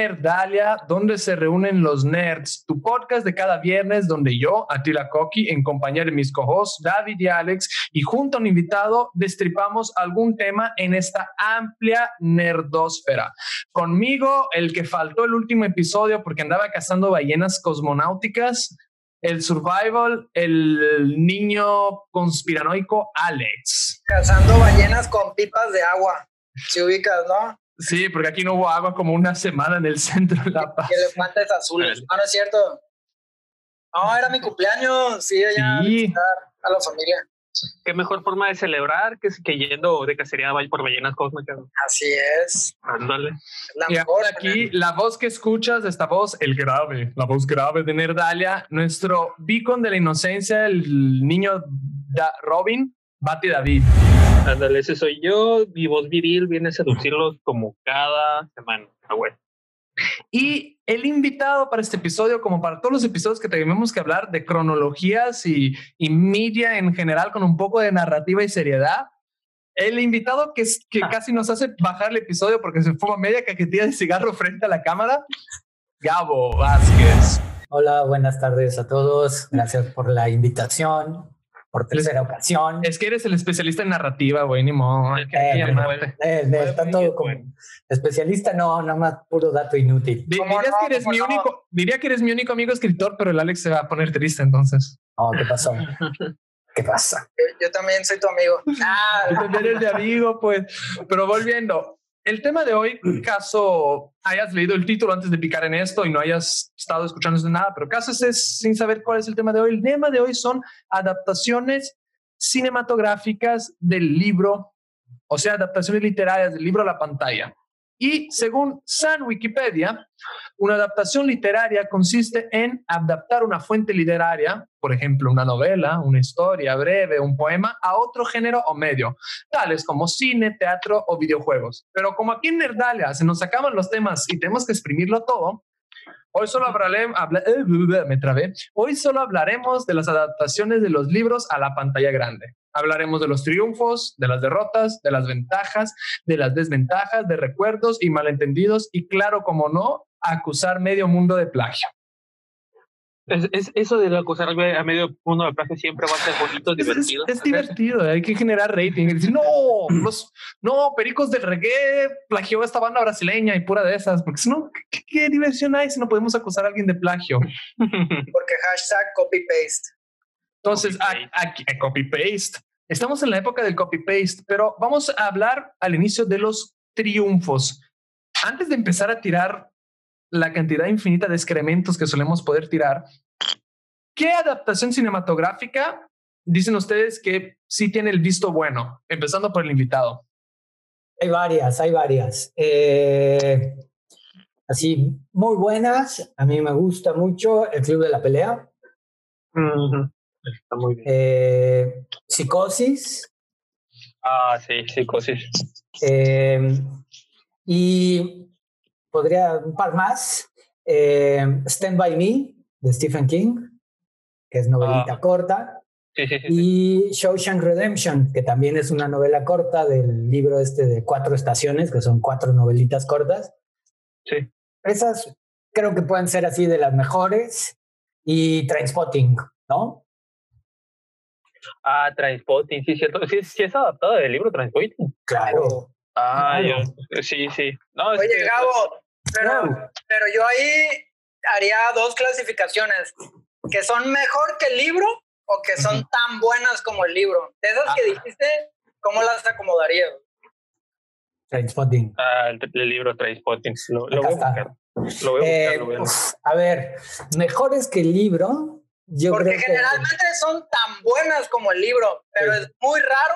Nerdalia, donde se reúnen los nerds, tu podcast de cada viernes donde yo, Atila Koki, en compañía de mis co-hosts David y Alex, y junto a un invitado, destripamos algún tema en esta amplia nerdósfera. Conmigo, el que faltó el último episodio porque andaba cazando ballenas cosmonáuticas, el survival, el niño conspiranoico Alex. Cazando ballenas con pipas de agua. Si ubicas, ¿no? Sí, porque aquí no hubo agua como una semana en el centro de La Paz. Y elefantes azules. Ah, no es cierto. No, era mi cumpleaños. Sí, allá a Sí. visitar a la familia. Qué mejor forma de celebrar que, que yendo de cacería por ballenas cósmicas. Así es. Ándale. La Y mejor. ahora aquí, la voz que escuchas, esta voz, el grave, la voz grave de Nerdalia, nuestro beacon de la inocencia, el niño Da- Robin, Bati David. Ándale, ese soy yo. Mi voz viril viene a seducirlos como cada semana. Ah, bueno. Y el invitado para este episodio, como para todos los episodios que tenemos que hablar de cronologías y, y media en general, con un poco de narrativa y seriedad, el invitado que, es- que casi nos hace bajar el episodio porque se fuma media cajetilla de cigarro frente a la cámara, Gabo Vázquez. Hola, buenas tardes a todos. Gracias por la invitación, por tercera ocasión. Es que eres el especialista en narrativa, güey, ni modo. Eh. Eh, de tanto como especialista, no, nada más puro dato inútil. Di- ¿Cómo dirías no? que eres ¿Cómo mi no? único, diría que eres mi único amigo escritor, pero el Alex se va a poner triste entonces. No, ¿qué pasó? ¿Qué pasa? Yo, yo también soy tu amigo. Ah, también eres de amigo, pues. Pero volviendo, el tema de hoy, caso hayas leído el título antes de picar en esto y no hayas estado escuchando de nada, pero caso estés sin saber cuál es el tema de hoy. El tema de hoy son adaptaciones cinematográficas del libro, o sea, adaptaciones literarias del libro a la pantalla. Y según San Wikipedia, una adaptación literaria consiste en adaptar una fuente literaria, por ejemplo, una novela, una historia breve, un poema, a otro género o medio, tales como cine, teatro o videojuegos. Pero como aquí en Nerdalia se nos acaban los temas y tenemos que exprimirlo todo, hoy solo hablaré, habla- me trabé, hoy solo hablaremos de las adaptaciones de los libros a la pantalla grande. Hablaremos de los triunfos, de las derrotas, de las ventajas, de las desventajas, de recuerdos y malentendidos y claro, como no, acusar medio mundo de plagio. Es, es- eso de acusar a medio mundo de plagio siempre va a ser bonito, Es, es- divertido. es divertido, hay que generar rating. Y decir, no, los, no, Pericos del Reggae plagió esta banda brasileña y pura de esas, porque si no, ¿qué, qué diversión hay si no podemos acusar a alguien de plagio? porque hashtag copy-paste. Entonces, Copy-paste. copy-paste. Estamos en la época del copy-paste, pero vamos a hablar al inicio de los triunfos. Antes de empezar a tirar la cantidad infinita de excrementos que solemos poder tirar, ¿qué adaptación cinematográfica dicen ustedes que sí tiene el visto bueno? Empezando por el invitado. Hay varias, hay varias. Eh, así, muy buenas. A mí me gusta mucho El Club de la Pelea. Ujú. Está muy bien. Eh, Psicosis. Ah, sí, psicosis. Eh, y podría un par más. Eh, Stand By Me de Stephen King, que es novelita Ah. corta. Sí, sí, sí. sí. Y Shawshank Redemption, que también es una novela corta del libro este de cuatro estaciones, que son cuatro novelitas cortas. Sí. Esas creo que pueden ser así de las mejores. Y Trainspotting, ¿no? Ah, Transpotting, sí, cierto. Sí, sí es adaptado del libro Transpotting. Claro. Ah, yo- sí, sí. No, Oye, que- Gabo, pero, pero yo ahí haría dos clasificaciones. Que son mejor que el libro o que son tan buenas como el libro. De esas que Ah. dijiste, ¿cómo las acomodaría? Trainspotting. Ah, el, el libro Transpotting. Lo, lo voy a buscar. Lo voy a buscar, Eh, lo voy a buscar. uf, a ver, mejores que el libro. Yo Porque creo que generalmente son tan buenas como el libro, pero Sí. es muy raro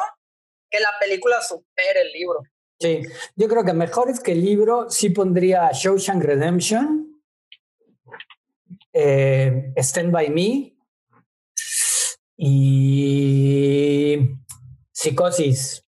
que la película supere el libro. Sí, yo creo que mejores que el libro sí pondría Shawshank Redemption, eh, Stand By Me y Psicosis.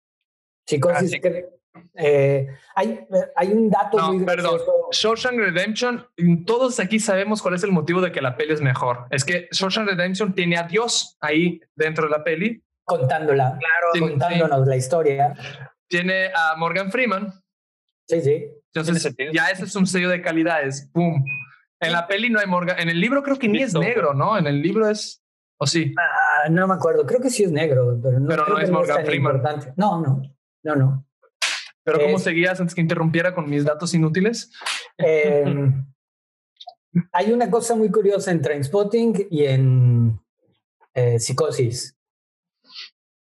Psicosis. Ah, sí. que- eh, hay, hay un dato No, muy perdón. gracioso. Shawshank Redemption, todos aquí sabemos cuál es el motivo de que la peli es mejor. Es que Shawshank Redemption tiene a Dios ahí dentro de la peli. contándola, Claro. Sí. contándonos la historia. Tiene a Morgan Freeman. Sí, sí. Entonces, ya ese es un sello de calidad. Es boom. En la peli no hay Morgan. En el libro creo que ni es negro, ¿no? En el libro es. O sí. Ah, no me acuerdo, creo que sí es negro, pero no, Pero creo no que es Morgan Freeman. importante. No, no, no, no. Pero ¿cómo Es- seguías antes que interrumpiera con mis datos inútiles? Eh, hay una cosa muy curiosa en Trainspotting y en eh, Psicosis.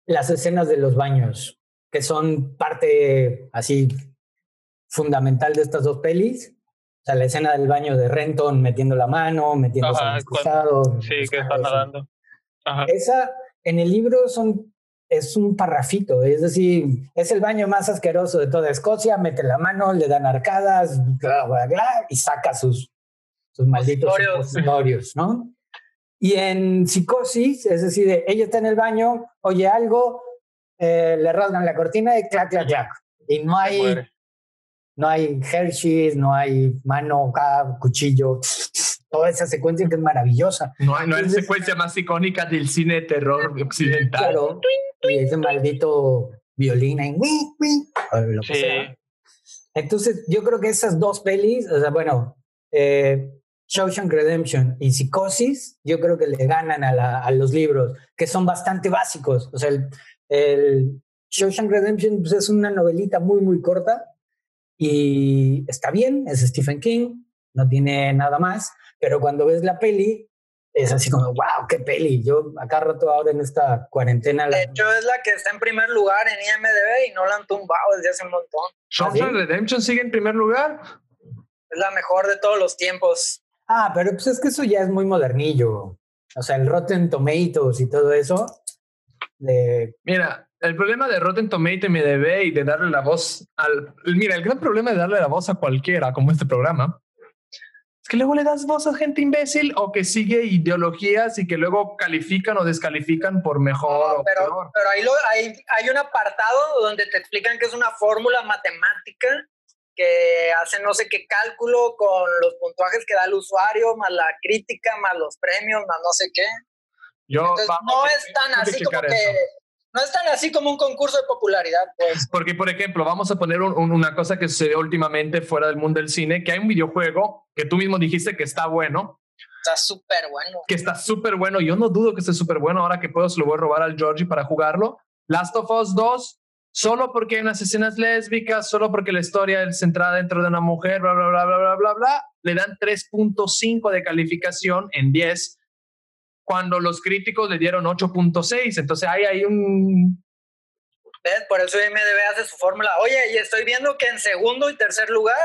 Las escenas de los baños, que son parte así fundamental de estas dos pelis. O sea, la escena del baño de Renton metiendo la mano, metiéndose Ajá, al excusado, Sí, que está nadando. Ajá. Esa en el libro son es un parrafito, es decir, es el baño más asqueroso de toda Escocia, mete la mano, le dan arcadas, bla, bla, bla, y saca sus, sus malditos supositorios, ¿no? Y en psicosis, es decir, de, ella está en el baño, oye algo, eh, le rasgan la cortina y clac, clac, clac. Y no hay, no hay Hershey's, no hay mano, cuchillo, toda esa secuencia que es maravillosa. No hay, no hay Entonces- secuencia más icónica del cine de terror occidental. Claro. Y ese maldito violín ahí, "Wi, wi", o lo que Sí. sea. Entonces, yo creo que esas dos pelis, o sea, bueno, eh, Shawshank Redemption y Psicosis, yo creo que le ganan a, la- a los libros, que son bastante básicos. O sea, el, el Shawshank Redemption pues, es una novelita muy, muy corta y está bien, es Stephen King, no tiene nada más, pero cuando ves la peli, es así como, wow, qué peli. Yo acá rato ahora en esta cuarentena la, De hecho, es la que está en primer lugar en IMDB y no la han tumbado desde hace un montón. Shawshank ¿Ah? Redemption sigue en primer lugar. Es la mejor de todos los tiempos. Ah, pero pues es que eso ya es muy modernillo. O sea, el Rotten Tomatoes y todo eso. De, Mira, el problema de Rotten Tomato y MDB y de darle la voz al. Mira, el gran problema de darle la voz a cualquiera, como este programa, es que luego le das voz a gente imbécil o que sigue ideologías y que luego califican o descalifican por mejor No, o pero, peor. pero ahí lo, hay, hay un apartado donde te explican que es una fórmula matemática que hace no sé qué cálculo con los puntuajes que da el usuario, más la crítica, más los premios, más no sé qué. Yo, Entonces, vamos, no es tan así como que... eso. No es tan así como un concurso de popularidad, pues. Porque, por ejemplo, vamos a poner un- un- una cosa que sucedió últimamente fuera del mundo del cine, que hay un videojuego que tú mismo dijiste que está bueno, Está súper bueno. que está súper bueno. Yo no dudo que esté súper bueno. Ahora que puedo, se lo voy a robar al Georgie para jugarlo. Last of Us 2, solo porque hay unas escenas lésbicas, solo porque la historia es centrada dentro de una mujer, bla, bla, bla, bla, bla, bla, bla, le dan 3.5 de calificación en 10, cuando los críticos le dieron 8.6. Entonces ahí hay un... ¿Ves? Por eso IMDB hace su fórmula. Oye, y estoy viendo que en segundo y tercer lugar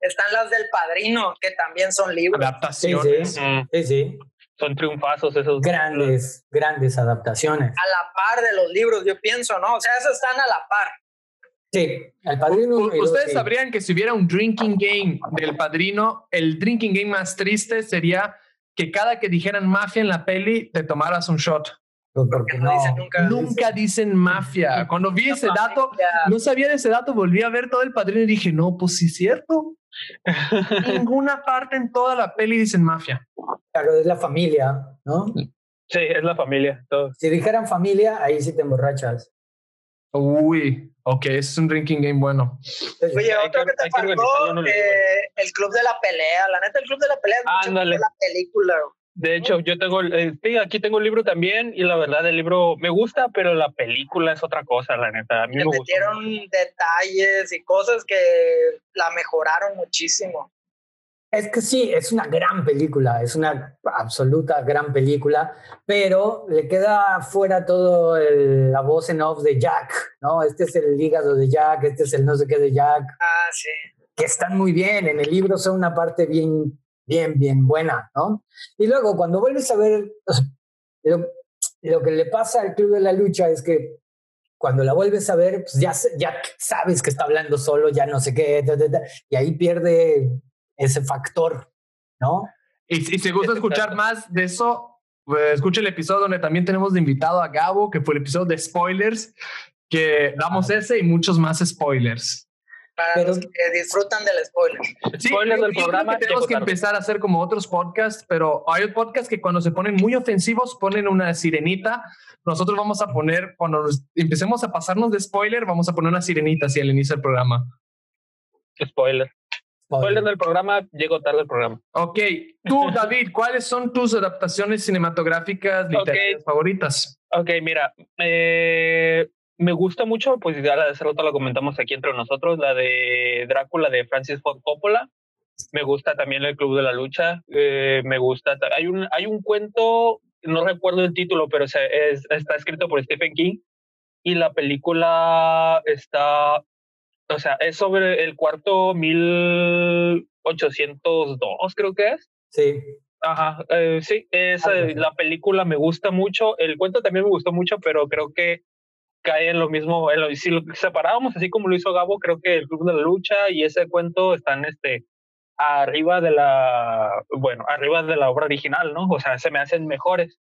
están las del Padrino, que también son libros. sí, adaptaciones. sí, Mm, sí, sí. son triunfazos esos. Grandes, grandes adaptaciones. A la par de los libros, yo pienso, ¿no? O sea, esos están a la par. Sí, el padrino. U- Ustedes sí. sabrían que si hubiera un drinking game del padrino, el drinking game más triste sería que cada que dijeran mafia en la peli te tomaras un shot. Pues Que Porque no, no. dicen nunca. Nunca dicen mafia. Cuando vi ese dato, no sabía de ese dato, volví a ver todo el padrino y dije, no, pues sí es cierto. Ninguna parte en toda la peli dicen mafia. Claro, es la familia, ¿no? Sí, es la familia. Todo. Si dijeran familia, ahí sí te emborrachas. Uy, ok, ese es un drinking game bueno. Oye, otro que- que te faltó, un eh, el Club de la Pelea. La neta, el Club de la Pelea es mucho Ándale. mejor la película. De hecho, yo tengo, el- eh, sí, aquí tengo el libro también y la verdad el libro me gusta, pero la película es otra cosa, la neta. A mí Le me metieron detalles y cosas que la mejoraron muchísimo. Es que sí, es una gran película, es una absoluta gran película, pero le queda fuera todo el- la voz en off de Jack, ¿no? Este es el hígado de Jack, este es el no sé qué de Jack, Ah, sí. que están muy bien, en el libro son una parte bien, bien, bien buena, ¿no? Y luego cuando vuelves a ver, lo, lo que le pasa al Club de la Lucha es que cuando la vuelves a ver, pues ya, ya sabes que está hablando solo, ya no sé qué, ta, ta, ta, y ahí pierde ese factor, ¿no? Y, y si gusta escuchar más de eso, pues, escucha el episodio donde también tenemos de invitado a Gabo, que fue el episodio de spoilers, que damos ese y muchos más spoilers. Para Pero- los que disfrutan del spoiler. Sí, Spoiler yo- del yo creo programa, que tenemos que empezar a hacer como otros podcasts, pero hay podcasts que cuando se ponen muy ofensivos ponen una sirenita. Nosotros vamos a poner, cuando nos empecemos a pasarnos de spoiler, vamos a poner una sirenita así al inicio del programa. Spoiler. Spoiler del programa, llego tarde al programa. Ok, tú, David, ¿cuáles son tus adaptaciones cinematográficas literarias favoritas? Ok, mira, eh, me gusta mucho, pues ya la de hace rato la comentamos aquí entre nosotros, la de Drácula de Francis Ford Coppola. Me gusta también el Club de la Lucha. eh, me gusta. ta- Hay un, hay un cuento, no recuerdo el título, pero se- es- está escrito por Stephen King y la película está, o sea, es sobre el cuarto 1802, creo que es. Sí. Ajá, eh, sí, esa, así. la película me gusta mucho, el cuento también me gustó mucho, pero creo que cae en lo mismo, en lo- si lo separábamos así como lo hizo Gabo, creo que el Club de la Lucha y ese cuento están este, arriba de la, bueno, arriba de la obra original, ¿no? O sea, se me hacen mejores,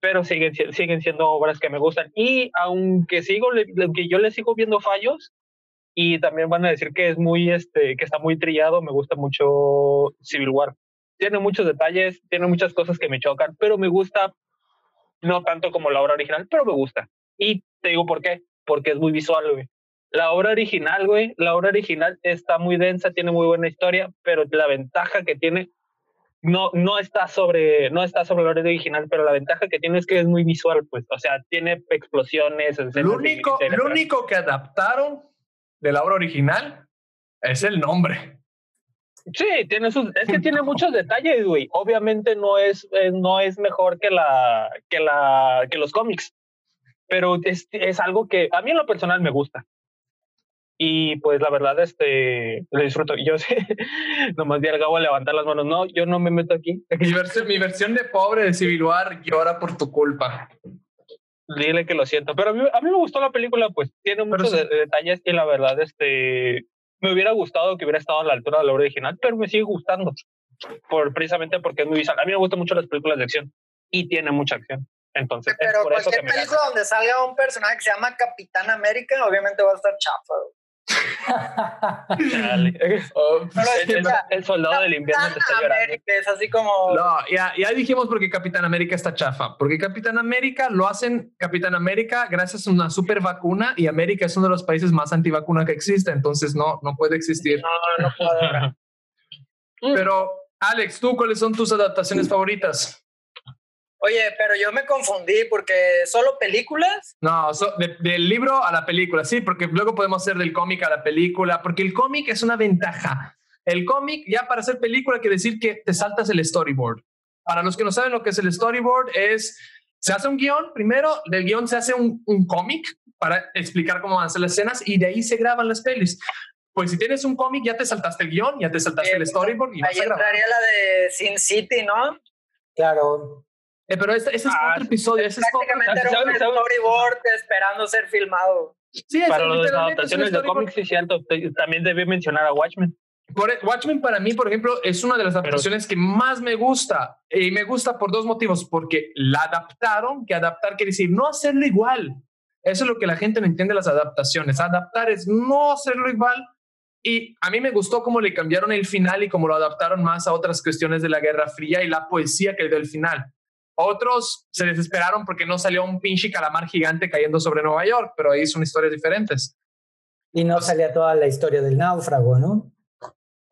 pero siguen, si- siguen siendo obras que me gustan. Y aunque sigo, aunque yo le sigo viendo fallos, y también van a decir que es muy, este, que está muy trillado, me gusta mucho Civil War tiene muchos detalles, tiene muchas cosas que me chocan, pero me gusta, no tanto como la obra original, pero me gusta. Y te digo por qué, porque es muy visual, güey. La obra original, güey, la obra original está muy densa, tiene muy buena historia, pero la ventaja que tiene no, no está sobre, no está sobre la obra original, pero la ventaja que tiene es que es muy visual, pues, o sea, tiene explosiones. Lo único, lo único que adaptaron de la obra original es el nombre. Sí, tiene sus, es que tiene muchos detalles, güey. Obviamente no es, eh, no es mejor que la, que la, que los cómics, pero es, es algo que a mí en lo personal me gusta. Y pues la verdad, este, lo disfruto. Yo sé, nomás vi al Gabo a levantar las manos. No, yo no me meto aquí. Mi versión, mi versión de pobre de Civil War llora por tu culpa. Dile que lo siento. Pero a mí, a mí me gustó la película, pues tiene Pero muchos sí. de- detalles y la verdad, este, me hubiera gustado que hubiera estado a la altura de la obra original, pero me sigue gustando. Por, precisamente porque es muy visual. A mí me gustan mucho las películas de acción y tiene mucha acción. Entonces, es Pero por eso que cualquier película donde salga un personaje que se llama Capitán América, obviamente va a estar chafa. Oh, Pero El, el- el soldado del invierno te está Capitán llorando. América es así como... No, ya, ya dijimos porque Capitán América está chafa. Porque Capitán América lo hacen Capitán América gracias a una super vacuna y América es uno de los países más antivacuna que existe. Entonces no, no puede existir. No, no puedo. Pero Alex, ¿tú cuáles son tus adaptaciones favoritas? Oye, pero yo me confundí porque solo películas. No, so- de- del libro a la película, sí, porque luego podemos hacer del cómic a la película, porque el cómic es una ventaja. El cómic, ya para hacer película, quiere decir que te saltas el storyboard. Para los que no saben lo que es el storyboard, es, se hace un guion, primero del guion se hace un, un cómic para explicar cómo van a ser las escenas y de ahí se graban las pelis. Pues si tienes un cómic, ya te saltaste el guion, ya te saltaste el storyboard y vas Ahí a grabar. entraría la de Sin City, ¿no? Claro. Eh, pero este, ese es Ah, otro episodio. Ese es otro- Prácticamente era un storyboard esperando ser filmado. Sí, es Para las es adaptaciones de cómics, sí, cierto. También debí mencionar a Watchmen. Por, e, Watchmen para mí, por ejemplo, es una de las adaptaciones que más me gusta. Y me gusta por dos motivos. Porque la adaptaron, que adaptar quiere decir no hacerlo igual. Eso es lo que la gente no entiende de las adaptaciones. Adaptar es no hacerlo igual. Y a mí me gustó cómo le cambiaron el final y cómo lo adaptaron más a otras cuestiones de la Guerra Fría y la poesía que le dio el final. Otros se desesperaron porque no salió un pinche calamar gigante cayendo sobre Nueva York, pero ahí son historias diferentes. Y no salía toda la historia del náufrago, ¿no?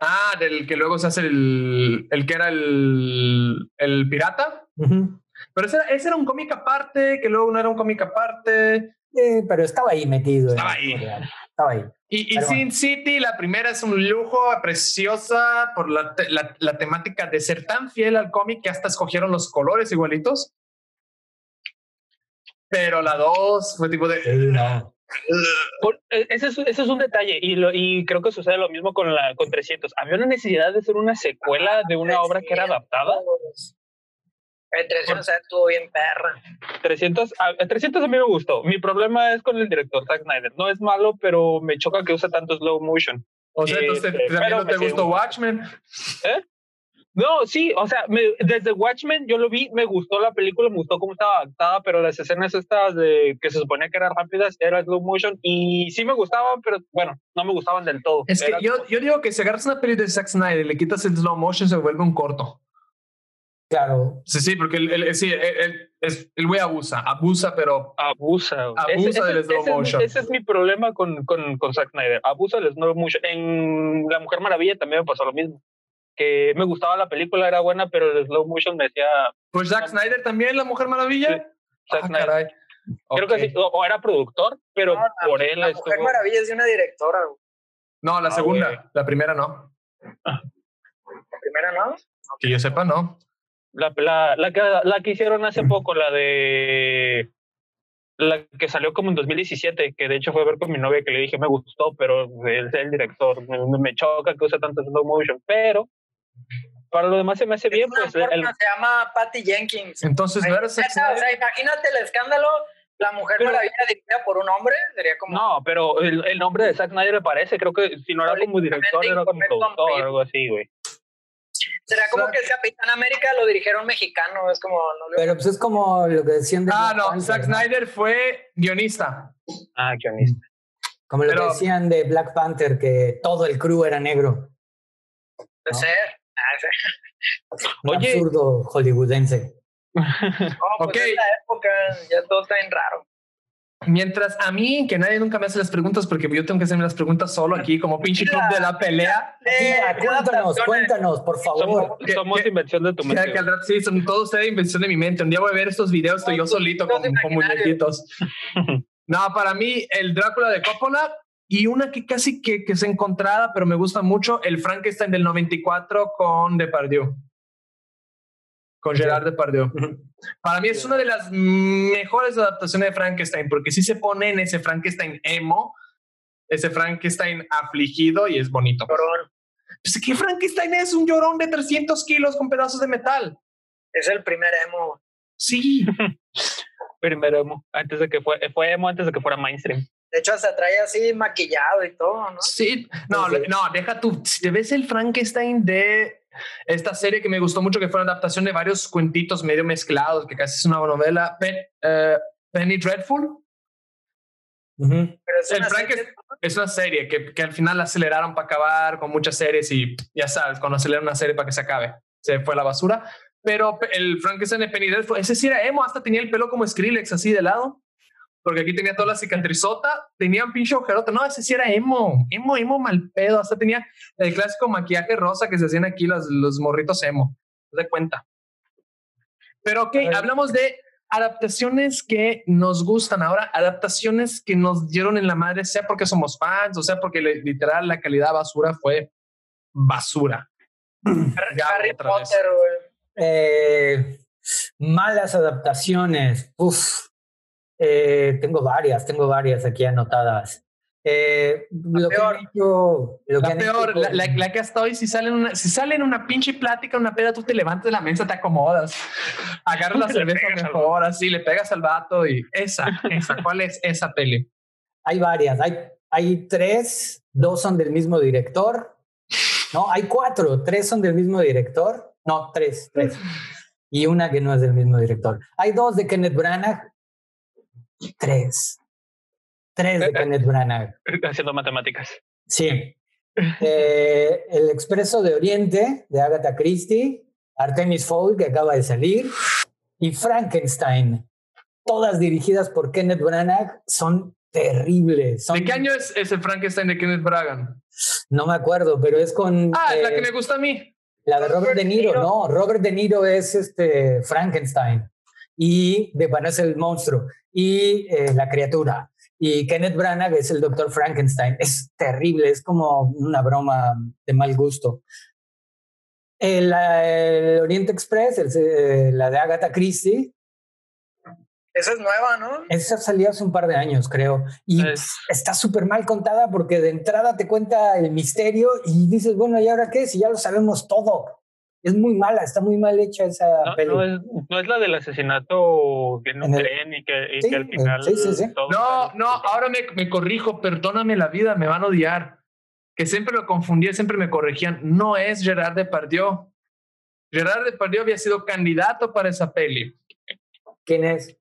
Ah, del que luego se hace el, el que era el, el pirata. Pero ese era, ese era un cómic aparte, que luego no era un cómic aparte. Eh, pero estaba ahí metido. Estaba ahí. Estaba ahí. Y, Sin City, la primera es un lujo, preciosa por la, te- la, la temática de ser tan fiel al cómic que hasta escogieron los colores igualitos. Pero la dos fue tipo de... No. Por- eh, ese, es, ese es un detalle y, lo, y creo que sucede lo mismo con, la, con 300. Había una necesidad de hacer una secuela de una obra que era adaptada. El 300 estuvo bien perra. 300, a, a 300 a mí me gustó. Mi problema es con el director Zack Snyder. No es malo, pero me choca que use tanto slow motion. O sea, entonces Este, también no te gustó. Watchmen. ¿Eh? No, sí, o sea, me, desde Watchmen yo lo vi, me gustó la película, me gustó cómo estaba adaptada, pero las escenas estas de que se suponía que eran rápidas eran slow motion y sí me gustaban, pero bueno, no me gustaban del todo. Es que yo, yo digo que si agarras una peli de Zack Snyder y le quitas el slow motion se vuelve un corto. Claro. Sí, sí, porque el, el, sí, el, el, güey abusa, abusa, pero. Abusa. Abusa del slow motion. ese es mi problema con, con, con Zack Snyder. Abusa del slow motion. En La Mujer Maravilla también me pasó lo mismo. Que me gustaba la película, era buena, pero el slow motion me decía. Pues Zack Snyder también, La Mujer Maravilla. Sí, Zack ah, Snyder. Creo que sí, o, era productor, pero por él. La Mujer Maravilla es de una directora. No, la ah, segunda, la primera no. ¿La primera no? Que yo sepa, no. La, la, la, que, la que hicieron hace poco, la de. La que salió como en 2017, que de hecho fue a ver con mi novia que le dije me gustó, pero es el director. Me, choca que use tanto slow motion, pero para lo demás se me hace bien. Pues, Se llama Patty Jenkins. Entonces, no O sea, imagínate el escándalo. La mujer pero, maravilla dirigida por un hombre, sería como. No, pero el, el nombre de Zack Snyder me parece, creo que si no era como director, era como productor o algo así, güey. Será como que el Capitán América lo dirigieron mexicano, es como... Pero pues es como lo que decían de... Ah, no, Zack Snyder fue guionista. Ah, guionista. Como lo que decían de Black Panther, que todo el crew era negro. Puede ser. Ah, Un absurdo hollywoodense. Oh, pues okay. en la época ya todo está en raro. Mientras a mí, que nadie nunca me hace las preguntas porque yo tengo que hacerme las preguntas solo aquí como pinche club de la pelea. cuéntanos, cuéntanos, por favor. Somos, invención de tu mente. Que, sí, son todos ustedes invención de mi mente. Un día voy a ver estos videos, estoy yo solito con, con muñequitos. no, para mí, el Drácula de Coppola y una que casi que, que es encontrada, pero me gusta mucho, el Frankenstein del 94 con Depardieu con Gerard Depardieu. Para mí es una de las mejores adaptaciones de Frankenstein, porque sí se pone en ese Frankenstein emo, ese Frankenstein afligido y es bonito. Llorón. Pues, ¿Qué Frankenstein es? Un llorón de 300 kilos con pedazos de metal. Es el primer emo. Sí. primer emo. Antes de que fue, fue emo antes de que fuera mainstream. De hecho, se trae así maquillado y todo, ¿no? Sí, no, no, deja tú. Si te ves el Frankenstein de esta serie que me gustó mucho, que fue una adaptación de varios cuentitos medio mezclados, que casi es una novela, eh, Penny Dreadful. es, una es, una serie que, que al final aceleraron para acabar con muchas series y ya sabes, cuando aceleran una serie para que se acabe, se fue a la basura. Pero el Frankenstein de Penny Dreadful, ese sí era emo, hasta tenía el pelo como Skrillex así de lado porque aquí tenía toda la cicatrizota, tenía un pinche agujerote. No, ese sí era emo, emo, emo mal pedo. Hasta tenía el clásico maquillaje rosa que se hacían aquí los, los morritos emo. de cuenta. Pero ok, hablamos de adaptaciones que nos gustan ahora, adaptaciones que nos dieron en la madre, sea porque somos fans o sea porque literal la calidad basura fue basura. Harry Potter, eh, malas adaptaciones. Uf, eh, tengo varias, tengo varias aquí anotadas. Eh, lo peor, la, peor la, que hasta hoy, si sale, en una, si sale en una pinche plática, una peda, tú te levantas de la mesa, te acomodas, agarras la cerveza mejor, así le pegas al vato y esa, esa, ¿cuál es esa peli? Hay varias, hay, hay tres, dos son del mismo director, no, hay cuatro, tres son del mismo director, no, tres, tres, y una que no es del mismo director. Hay dos de Kenneth Branagh, Tres. Tres de Kenneth Branagh. Haciendo matemáticas. Sí. Eh, el Expreso de Oriente de Agatha Christie, Artemis Fowl que acaba de salir y Frankenstein, todas dirigidas por Kenneth Branagh, son terribles. ¿De qué año es ese Frankenstein de Kenneth Branagh? No me acuerdo, pero es con. Ah, la que eh, me gusta a mí. La de Robert, De Niro, no, Robert De Niro es este Frankenstein y de, bueno, es el monstruo y eh, la criatura. Y Kenneth Branagh es el doctor Frankenstein. Es terrible, es como una broma de mal gusto. El, Oriente Express, eh, la de Agatha Christie. Esa es nueva, ¿no? Esa salió hace un par de años, creo. Y está súper mal contada porque de entrada te cuenta el misterio y dices, bueno, ¿y ahora qué? Si ya lo sabemos todo es muy mala, está muy mal hecha esa no, No es, la del asesinato que no creen y que, y que, al final. Sí, sí, no, no, ahora me, me, corrijo, perdóname la vida, me van a odiar. Que siempre lo confundía, siempre me corregían. No es Gerard Depardieu. Gerard Depardieu había sido candidato para esa peli. ¿Quién es?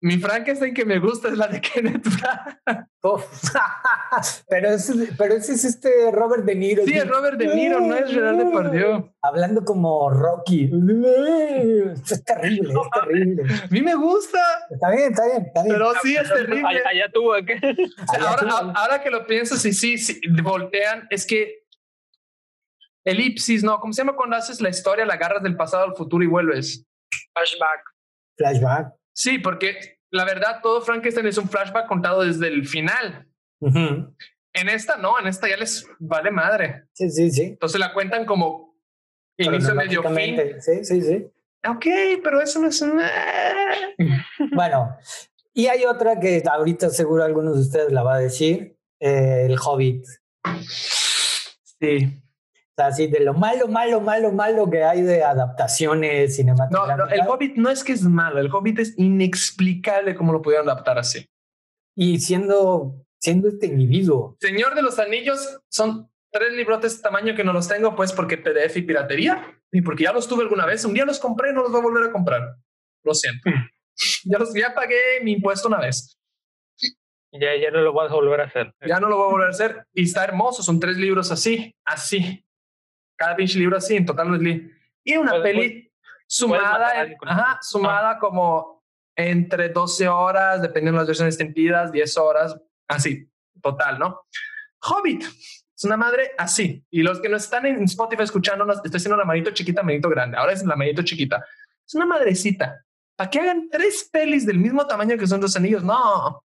Mi Frankenstein que me gusta es la de Kenneth Branagh. pero, ese, pero ese es este Robert De Niro. Sí, es Robert De Niro, no es Gerard Depardieu. Hablando como Rocky. es terrible, es terrible. A mí me gusta. Está bien, está bien, está bien. Pero sí, es terrible. Allá, allá tuvo que... Ahora, ahora que lo pienso, sí, sí, sí, voltean, es que elipsis, no, ¿cómo se llama cuando haces la historia, la agarras del pasado al futuro y vuelves? Flashback. Flashback. Sí, porque la verdad, todo Frankenstein es un flashback contado desde el final. En esta no, en esta ya les vale madre. Sí, sí, sí. Entonces la cuentan como inicio, medio, fin. Sí, sí, sí. Ok, pero eso no es un... Bueno, y hay otra que ahorita seguro algunos de ustedes la va a decir, eh, el Hobbit. Sí. Sea, así de lo malo, malo, malo, malo que hay de adaptaciones No, cinematográficas. no, el Hobbit no es que es malo, el Hobbit es inexplicable cómo lo pudieron adaptar así. Y siendo, siendo este individuo. Señor de los Anillos son tres librotes de tamaño que no los tengo, pues porque PDF y piratería y porque ya los tuve alguna vez. Un día los compré, no los voy a volver a comprar. Lo siento. ya, los, ya pagué mi impuesto una vez. Ya, ya no lo vas a volver a hacer. Ya no lo voy a volver a hacer. Y está hermoso. Son tres libros así, así. Cada pinche libro así, en total no es li- Y una Puedes- peli a sumada, alguien en- ajá, sumada como entre 12 horas, dependiendo de las versiones extendidas, 10 horas, así, total, ¿no? Hobbit. Es una madre así. Y los que no están en Spotify escuchándonos, estoy haciendo la manito chiquita, manito grande. Ahora es la manito chiquita. Es una madrecita. ¿Para que hagan tres pelis del mismo tamaño que son dos anillos? No.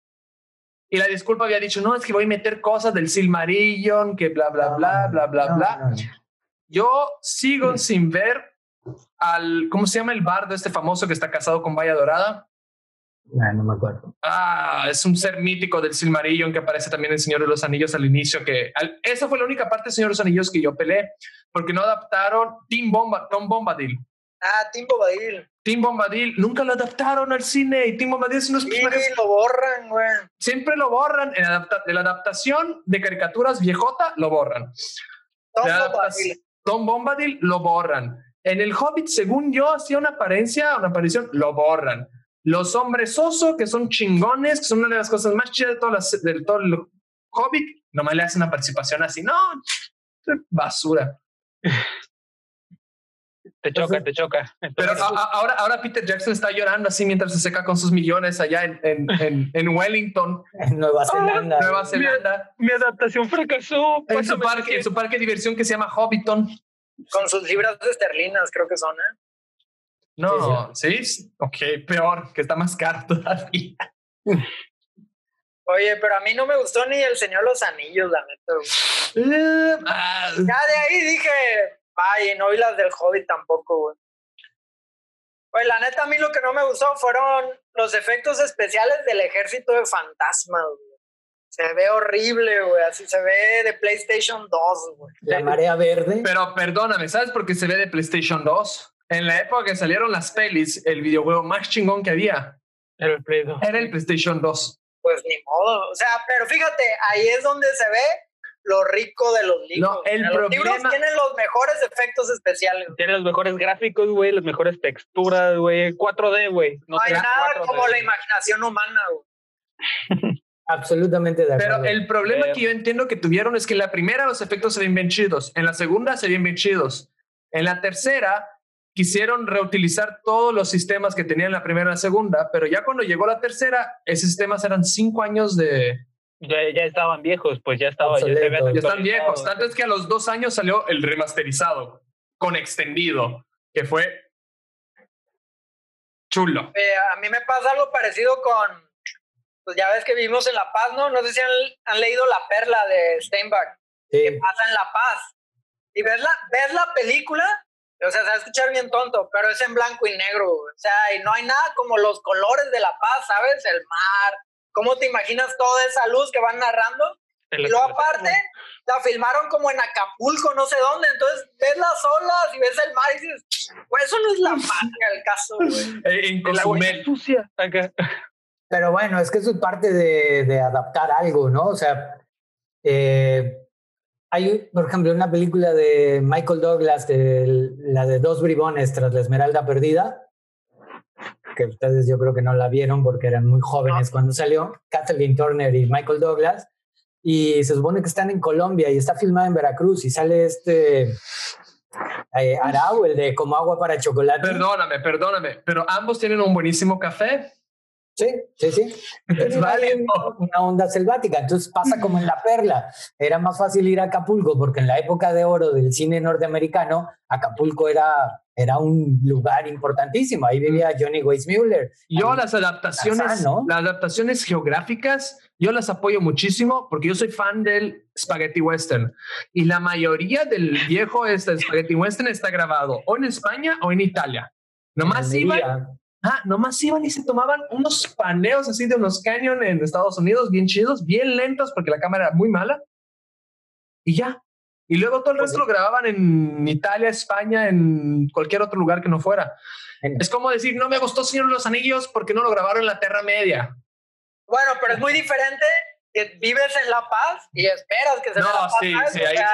Y la disculpa había dicho, no, es que voy a meter cosas del Silmarillion, que bla, bla, bla, bla, bla, No, bla. no, no. Yo sigo sin ver al, ¿cómo se llama el bardo este famoso que está casado con Valla Dorada? Ah, no me acuerdo. Ah, es un ser mítico del Silmarillion que aparece también en Señor de los Anillos al inicio. Que al- esa fue la única parte de Señor de los Anillos que yo peleé porque no adaptaron Tim Bomba, Tom Bombadil. Ah, Tim Bobadil. Tim Bombadil nunca lo adaptaron al cine y Tim Bombadil es unos Sí, personajes lo borran, güey. siempre lo borran en adapta- de la adaptación de caricaturas viejota lo borran. Tom Bobadil. Tom Bombadil lo borran. En el Hobbit, según yo, hacía una apariencia, una aparición, lo borran. Los hombres oso, que son chingones, que son una de las cosas más chidas de, de todo el Hobbit, nomás le hacen una participación así. No, basura. Te choca, te choca. Pero Entonces, a- ahora, ahora Peter Jackson está llorando así mientras se seca con sus millones allá en, en, en, en Wellington, En Nueva Zelanda. Nueva Zelanda, mi adaptación fracasó. en su, parque, en su parque de diversión que se llama Hobbiton. Con sus libras esterlinas, creo que son, ¿eh? No, sí, ok, peor, que está más caro todavía. Oye, pero a mí no me gustó ni El Señor los Anillos, la neta. ah, Ya de ahí dije, ay, no vi las del Hobbit tampoco, güey. La neta, a mí lo que no me gustó fueron los efectos especiales del ejército de fantasmas, güey. Se ve horrible, güey. Así se ve de PlayStation 2, güey. La marea verde. Pero perdóname, ¿sabes por qué se ve de PlayStation 2? En la época que salieron las pelis, el videojuego más chingón que había Era el Play 2. era el PlayStation 2. Pues ni modo. O sea, pero fíjate, ahí es donde se ve lo rico de los libros. No, el sea, los libros problema- tienen los mejores efectos especiales. güey. Tiene los mejores gráficos, güey, las mejores texturas, güey. 4D, güey. No hay nada 4D. como la imaginación humana, güey. Absolutamente de acuerdo. Pero el problema Pero- que yo entiendo que tuvieron es que en la primera los efectos se ven bien chidos, en la segunda se ven bien chidos, en la tercera quisieron reutilizar todos los sistemas que tenían en la primera y la segunda, pero ya cuando llegó la tercera, esos sistemas eran cinco años de... Ya, ya estaban viejos, pues ya estaba. Ya, se Obsoletos. habían Ya están viejos. Tanto es que a los dos años salió el remasterizado con extendido, que fue chulo. Eh, a mí me pasa algo parecido con, pues ya ves que vivimos en La Paz, ¿no? No sé si han, han leído La Perla de Steinbach, Sí. que pasa en La Paz. Y ves la, ves la película, o sea, se va a escuchar bien tonto, pero es en blanco y negro. O sea, y no hay nada como los colores de La Paz, ¿sabes? El mar, cómo te imaginas toda esa luz que van narrando. Y luego aparte, la filmaron como en Acapulco, no sé dónde. Entonces ves las olas y ves el mar y dices, pues eso no es La en el caso, güey. Eh, en Cozumel. sucia. Acá. Pero bueno, es que eso es parte de, de adaptar algo, ¿no? O sea, eh, Hay, por ejemplo, una película de Michael Douglas, de, la de Dos Bribones tras la Esmeralda Perdida, que ustedes yo creo que no la vieron porque eran muy jóvenes cuando salió, Kathleen Turner y Michael Douglas, y se supone que están en Colombia y está filmada en Veracruz y sale este eh, Arau, el de como agua para chocolate. Perdóname, perdóname, pero ambos tienen un buenísimo café. Sí, sí, sí. Es válido. Una onda selvática. Entonces pasa como en La Perla. Era más fácil ir a Acapulco porque en la época de oro del cine norteamericano, Acapulco era, era un lugar importantísimo. Ahí vivía Johnny Weissmuller. Yo las adaptaciones, Tarzán, ¿no? las adaptaciones geográficas, yo las apoyo muchísimo porque yo soy fan del spaghetti western y la mayoría del viejo este spaghetti western está grabado o en España o en Italia. Nomás iban. Ah, nomás iban y se tomaban unos paneos así de unos cañón en Estados Unidos, bien chidos, bien lentos porque la cámara era muy mala y ya. Y luego todo el resto lo grababan en Italia, España, en cualquier otro lugar que no fuera. Es como decir, no me gustó Señor de los Anillos porque no lo grabaron en la Tierra Media. Bueno, pero es muy diferente que vives en La Paz y esperas que se No, La Paz. sí, sí, O ahí- sea,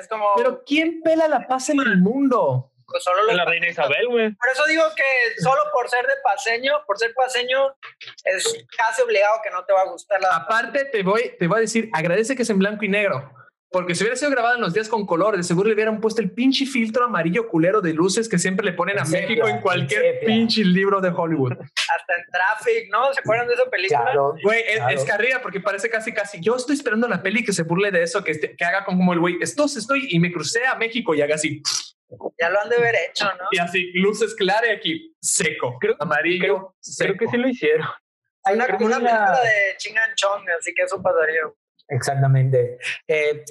es como Pero ¿quién pela la paz en el mundo? Pues, solo los La reina Isabel, güey. Por eso digo que solo por ser de paseño, por ser paseño, es casi obligado que no te va a gustar la. Aparte, te voy, te voy a decir, agradece que es en blanco y negro. Porque si hubiera sido grabado en los días con color, de seguro le hubieran puesto el pinche filtro amarillo culero de luces que siempre le ponen a sepia, México en cualquier sepia. pinche libro de Hollywood. Hasta en Traffic, ¿no? ¿Se acuerdan de esa película? Claro. Güey, es, Claro. es carrilla porque parece casi, casi. Yo estoy esperando la peli que se burle de eso, que, este- que haga como el güey, estos estoy y me crucé a México y haga así, Ya lo han de haber hecho, ¿no? y así, luces claras y aquí, seco, Creo- amarillo, Creo seco. que sí lo hicieron. Hay Una, una película de Chingan Chong, así que eso pasaría. Exactamente. Eh,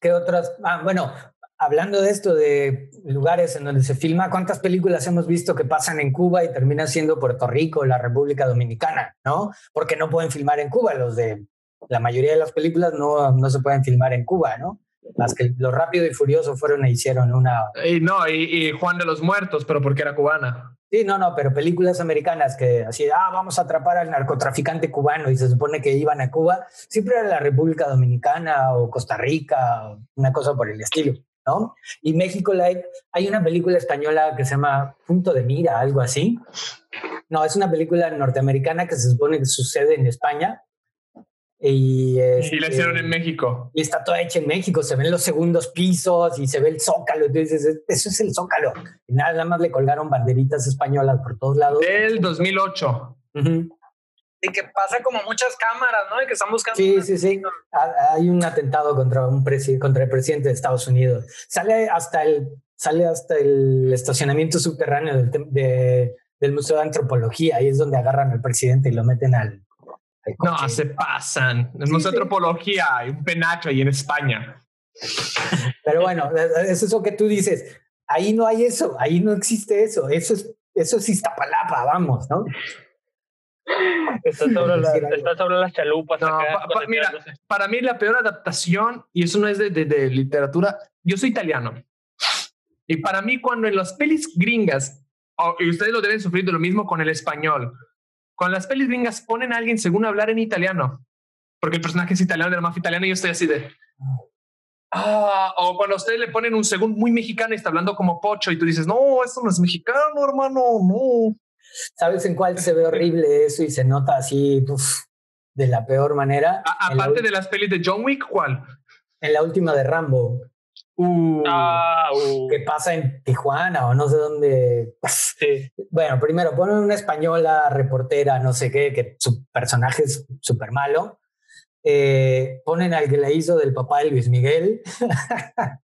¿Qué otras? Ah, bueno, hablando de esto, de lugares en donde se filma, ¿cuántas películas hemos visto que pasan en Cuba y terminan siendo Puerto Rico, la República Dominicana, ¿no? Porque no pueden filmar en Cuba. Los de la mayoría de las películas no, no se pueden filmar en Cuba, ¿no? Las que los Rápido y Furioso fueron e hicieron una. Y no, y, y Juan de los Muertos, pero porque era cubana. Sí, no, no, pero películas americanas que así, ah, vamos a atrapar al narcotraficante cubano y se supone que iban a Cuba, siempre era la República Dominicana o Costa Rica, una cosa por el estilo, ¿no? Y México Live, hay una película española que se llama Punto de Mira, algo así. No, es una película norteamericana que se supone que sucede en España. Y, Y la este, hicieron en México. y está toda hecha en México, se ven los segundos pisos y se ve el zócalo, entonces eso es el zócalo. Y nada más le colgaron banderitas españolas por todos lados. Del 2008. Ujú. Y que pasa como muchas cámaras, ¿no? Y que están buscando. Sí, sí, sí. Ha- Hay un atentado contra, un presi- contra el presidente de Estados Unidos. Sale hasta el, sale hasta el estacionamiento subterráneo del, de- del Museo de Antropología. Ahí es donde agarran al presidente y lo meten al... No, se pasan. Es Sí, de sí. Antropología, hay un penacho ahí en España. Pero bueno, es eso que tú dices. Ahí no hay eso, ahí no existe eso. Eso es, eso es Iztapalapa, vamos, ¿no? Está sobre, la- está sobre las chalupas. No, acá, pa- pa- mira, para mí la peor adaptación, y eso no es de, de- de literatura, yo soy italiano. Y para mí cuando en las pelis gringas, o- y ustedes lo deben sufrir de lo mismo con el español, cuando las pelis gringas ponen a alguien según hablar en italiano, porque el personaje es italiano de la mafia italiana y yo estoy así de... Ah, o cuando a ustedes le ponen un segundo muy mexicano y está hablando como pocho y tú dices, no, esto no es mexicano, hermano, no. ¿Sabes en cuál se ve horrible eso y se nota así uf, de la peor manera? A- En la aparte de las pelis de John Wick, ¿cuál? En la última de Rambo, Uh, Ah, uh, que pasa en Tijuana o no sé dónde. sí. Bueno, primero ponen una española reportera, no sé qué, que su personaje es súper malo. Eh, ponen al que la hizo del papá de Luis Miguel.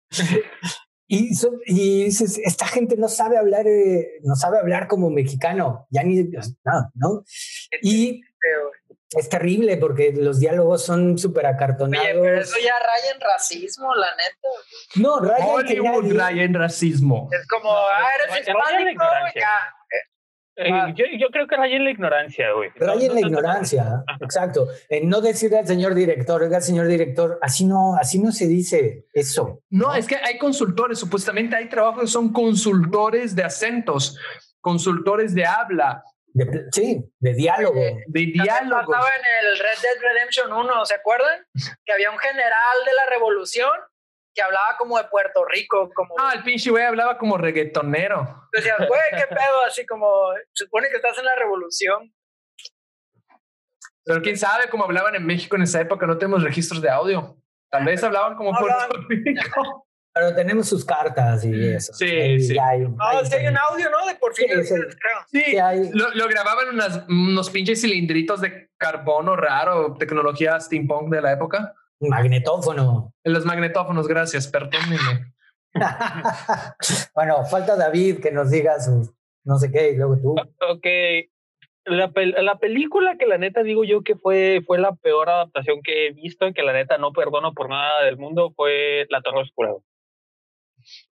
y, so- y dices, esta gente no sabe hablar, eh, no sabe hablar como mexicano, ya ni, no, ¿no? Y es terrible porque los diálogos son súper acartonados. oye, pero eso ya raya en racismo, la neta. No, raya en Hollywood nadie- raya en racismo. Es como, No, ah, eres en hispánico, ya. Eh, Ah. yo, yo creo que raya en la ignorancia, güey. Raya No- en no la ignorancia, exacto. En no decirle al señor director, oiga, señor director, así no, así no se dice eso. No, es que hay consultores, supuestamente hay trabajos que son consultores de acentos, consultores de habla. De, sí, de diálogo. de diálogo. Pasaba en el Red Dead Redemption 1, ¿se acuerdan? Que había un general de la revolución que hablaba como de Puerto Rico, como... Ah, el pinche güey hablaba como reggaetonero. Decías, güey, qué pedo, así como, supone que estás en la revolución. Pero quién sabe cómo hablaban en México en esa época, no tenemos registros de audio. Tal vez hablaban como No Puerto hablaban. Rico. Pero tenemos sus cartas y eso. Sí, Ahí sí. ya hay Ah, sí hay un audio, ¿no? De por fin, Sí, sí. Sí, Sí, hay- lo, lo grababan en unas- unos pinches cilindritos de carbono raro, tecnología steampunk de la época. magnetófono. En los magnetófonos, gracias, perdónenme. bueno, falta David que nos diga su no sé qué y luego tú. Ok. La, pel- la película que la neta digo yo que fue, fue la peor adaptación que he visto y que la neta no perdono por nada del mundo fue La Torre Oscura.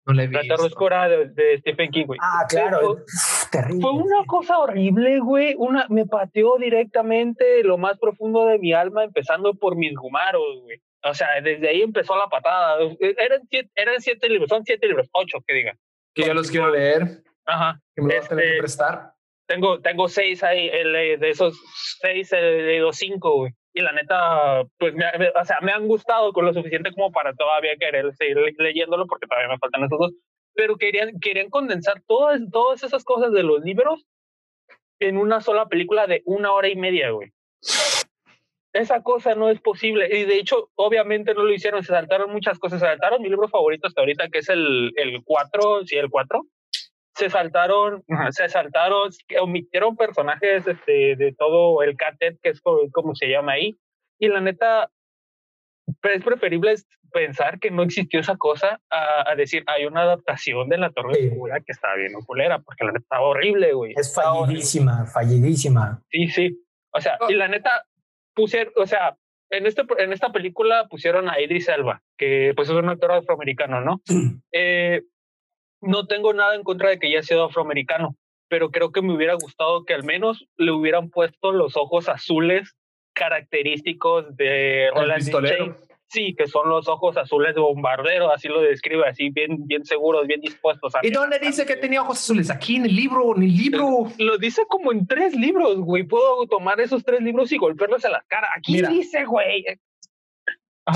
No he La Oscura de, de Stephen King, güey. Ah, claro. Fue- terrible. Fue una cosa horrible, güey. Una, me pateó directamente lo más profundo de mi alma, empezando por mis gumaros, güey. O sea, desde ahí empezó la patada. Eran siete, eran siete libros, son siete libros, ocho que digan. Que yo los quiero leer, Ajá. que me los vas a tener que Este- prestar. Tengo, tengo seis ahí, el, eh, de esos seis he leído cinco, güey. Y la neta, pues, me, o sea, me han gustado con lo suficiente como para todavía querer seguir le- leyéndolo, porque todavía me faltan esos dos. Pero querían, querían condensar todas, todas esas cosas de los libros en una sola película de una hora y media, güey. Esa cosa no es posible. Y de hecho, obviamente no lo hicieron, se saltaron muchas cosas. Se saltaron mi libro favorito hasta ahorita, que es el, el 4, sí, el 4 se saltaron, se saltaron, omitieron personajes este, de todo el catet, que es co- como se llama ahí. Y la neta, es preferible pensar que no existió esa cosa a, a decir, hay una adaptación de la Torre Sí. Oscura que está bien oculera, porque la neta está horrible, güey. Es fallidísima, fallidísima. Sí, sí. O sea, y la neta, pusieron, o sea, en, este, en esta película pusieron a Idris Elba, que pues es un actor afroamericano, ¿no? Eh, no tengo nada en contra de que haya sido afroamericano, pero creo que me hubiera gustado que al menos le hubieran puesto los ojos azules característicos de Roland. James. Sí, que son los ojos azules de bombardero, así lo describe, así bien, bien seguros, bien dispuestos. a ¿Y dónde dice que tenía ojos azules? Aquí en el libro, en el libro. Lo dice como en tres libros, güey. Puedo tomar esos tres libros y golpearlos a la cara. Aquí Mira. dice, güey.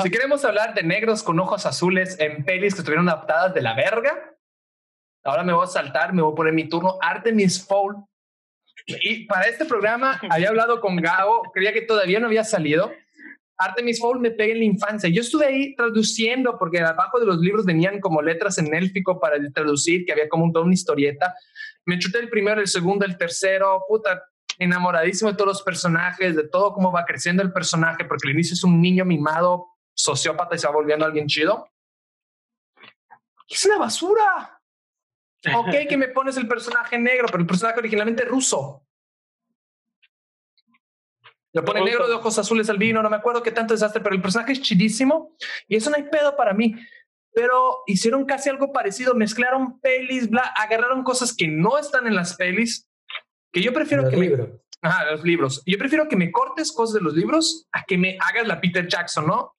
Si queremos hablar de negros con ojos azules en pelis que estuvieron adaptadas de la verga, ahora me voy a saltar, me voy a poner mi turno. Artemis Fowl. Y para este programa había hablado con Gabo, creía que todavía no había salido. Artemis Fowl me pega en la infancia. Yo estuve ahí traduciendo porque abajo de los libros venían como letras en élfico para traducir, que había como un, toda una historieta. Me chuté el primero, el segundo, el tercero, puta, enamoradísimo de todos los personajes, de todo cómo va creciendo el personaje, porque al inicio es un niño mimado, sociópata y se va volviendo alguien chido. Es una basura. Ok, que me pones el personaje negro, pero el personaje originalmente ruso. Le pone negro de ojos azules al vino, no me acuerdo qué tanto desastre, pero el personaje es chidísimo y eso no hay pedo para mí. Pero hicieron casi algo parecido, mezclaron pelis, bla, agarraron cosas que no están en las pelis, que yo prefiero Los que me libros. Ajá, los libros. Yo prefiero que me cortes cosas de los libros a que me hagas la Peter Jackson, ¿no?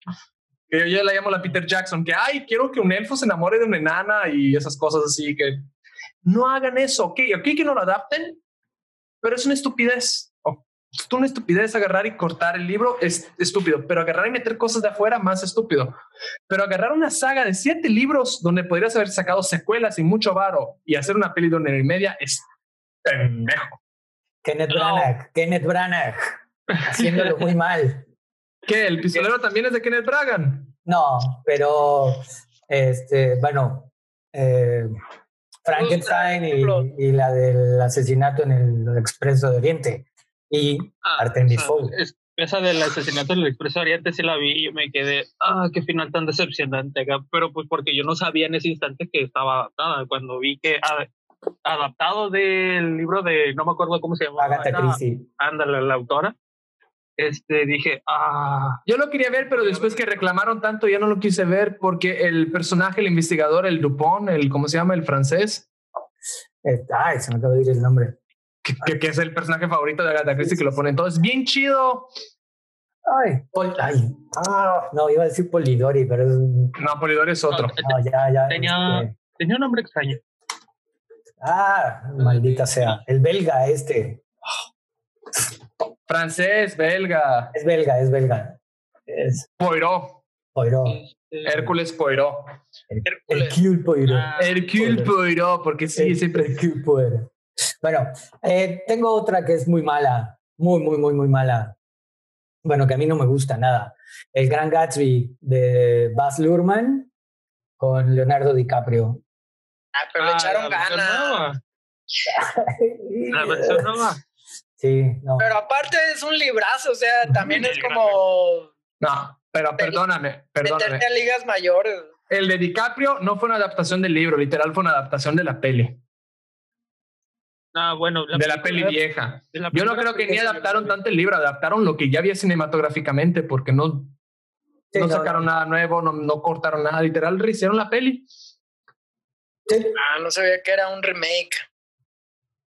Que yo ya la llamo la Peter Jackson, que, ay, quiero que un elfo se enamore de una enana y esas cosas así, que no hagan eso, ok, ok que no lo adapten, pero es una estupidez. Oh, es una estupidez agarrar y cortar el libro, es estúpido, pero agarrar y meter cosas de afuera, más estúpido. Pero agarrar una saga de siete libros donde podrías haber sacado secuelas y mucho varo y hacer una peli de una hora y media es pendejo. Kenneth No. Branagh, Kenneth Branagh, haciéndolo muy mal. ¿Qué? ¿El pistolero también es de Kenneth Bragan? No, pero este, bueno, eh, Frankenstein y, y la del asesinato en el Expreso de Oriente y Artemis Fowl. Ah, es- esa del asesinato del Expreso Oriente sí la vi y yo me quedé, ah, qué final tan decepcionante, acá", pero pues porque yo no sabía en ese instante que estaba adaptada. Cuando vi que adaptado del libro de, no me acuerdo cómo se llama, Agatha Christie. ándale, la autora, este, dije, ah, Yo lo quería ver, pero después que reclamaron tanto ya no lo quise ver porque el personaje, el investigador, el Dupont, el, ¿cómo se llama? El francés, Eh, ay, se me acaba de ir el nombre. que, que- que es el personaje favorito de Agatha Christie, que lo pone todo. Es bien chido. Ay, Pol- ay, ah, no, iba a decir Polidori, pero es- No, Polidori es otro. no, ya, ya. Tenía- este, tenía un nombre extraño. ah, maldita sea. El belga este. Francés, belga. Es belga, es belga. Es Poirot. Poirot. Este, Hércules Poirot. Hercule Poirot. Ah, Hercule Poirot, porque sí, El- siempre. Hercule Poirot. Bueno, eh, tengo otra que es muy mala. Muy, muy, muy, muy mala. Bueno, que a mí no me gusta nada. El Gran Gatsby de Baz Luhrmann con Leonardo DiCaprio. Ah, pero le ah, echaron ganas. La versión nueva. Sí, no. Pero aparte es un librazo, o sea, también es como No, pero perdóname, perdóname. meterte a ligas mayores. El de DiCaprio no fue una adaptación del libro, literal fue una adaptación de la peli. Ah, bueno. de la peli vieja. la Yo no creo que ni adaptaron tanto el libro, adaptaron lo que ya había cinematográficamente, porque no, Sí, no no, sacaron no. nada nuevo, no, no cortaron nada, literal hicieron la peli. Sí, Ah, no sabía que era un remake.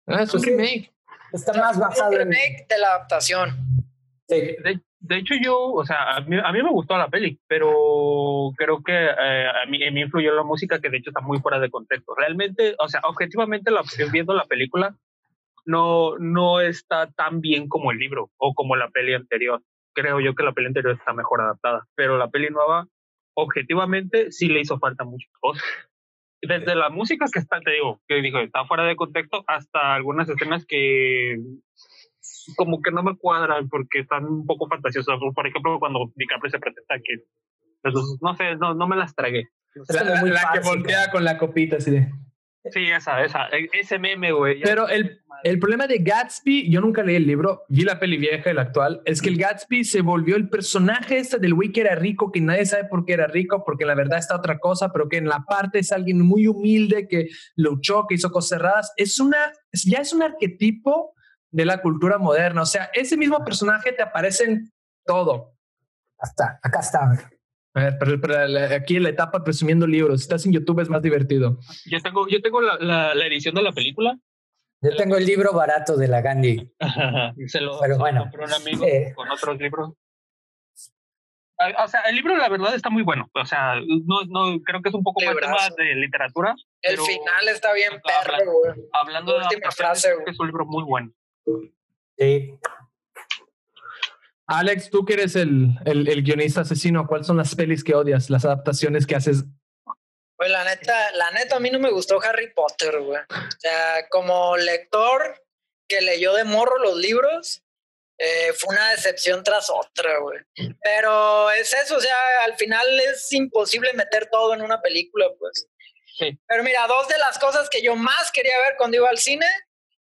Ah, es un Sí. remake. Está más basado en... remake de la adaptación. Sí, De, de hecho, yo, o sea, a mí, a mí me gustó la peli, pero creo que eh, a, mí, a mí influyó la música, que de hecho está muy fuera de contexto. Realmente, o sea, objetivamente, la, viendo la película, no, no está tan bien como el libro o como la peli anterior. Creo yo que la peli anterior está mejor adaptada, pero la peli nueva, objetivamente, sí le hizo falta muchas cosas. Desde la música que está, te digo, que digo, está fuera de contexto, hasta algunas escenas que como que no me cuadran porque están un poco fantasiosas. Por ejemplo, cuando DiCaprio se presenta que, pues, no sé, no, no me las tragué. La, la- que voltea con la copita así de. Sí, esa, esa, ese meme, güey. Pero el, el problema de Gatsby, yo nunca leí el libro, vi la peli vieja y la actual, es que el Gatsby se volvió el personaje este del güey que era rico, que nadie sabe por qué era rico, porque la verdad está otra cosa, pero que en la parte es alguien muy humilde, que luchó, que hizo cosas cerradas. Es una, ya es un arquetipo de la cultura moderna. O sea, ese mismo personaje te aparece en todo. hasta, acá está. Ver, pero, pero la- aquí en la etapa presumiendo libros, si estás en YouTube es más divertido. Yo tengo, yo tengo la, la, la edición de la película. Yo tengo el libro barato de la Gandhi. se lo, Pero se bueno, compré a un amigo eh. con otros libros. Ah, O sea, el libro la verdad está muy bueno. O sea, no, no creo que es un poco más tema de literatura. El pero final está bien perro, güey. Hablando de Última adaptaciones, frase, es un libro muy bueno. Sí. Alex, tú que eres el, el, el guionista asesino, ¿cuáles son las pelis que odias, las adaptaciones que haces? Pues la neta, la neta a mí no me gustó Harry Potter, güey. O sea, como lector que leyó de morro los libros, eh, fue una decepción tras otra, güey. Pero es eso, o sea, al final es imposible meter todo en una película, pues. Sí. Pero mira, dos de las cosas que yo más quería ver cuando iba al cine,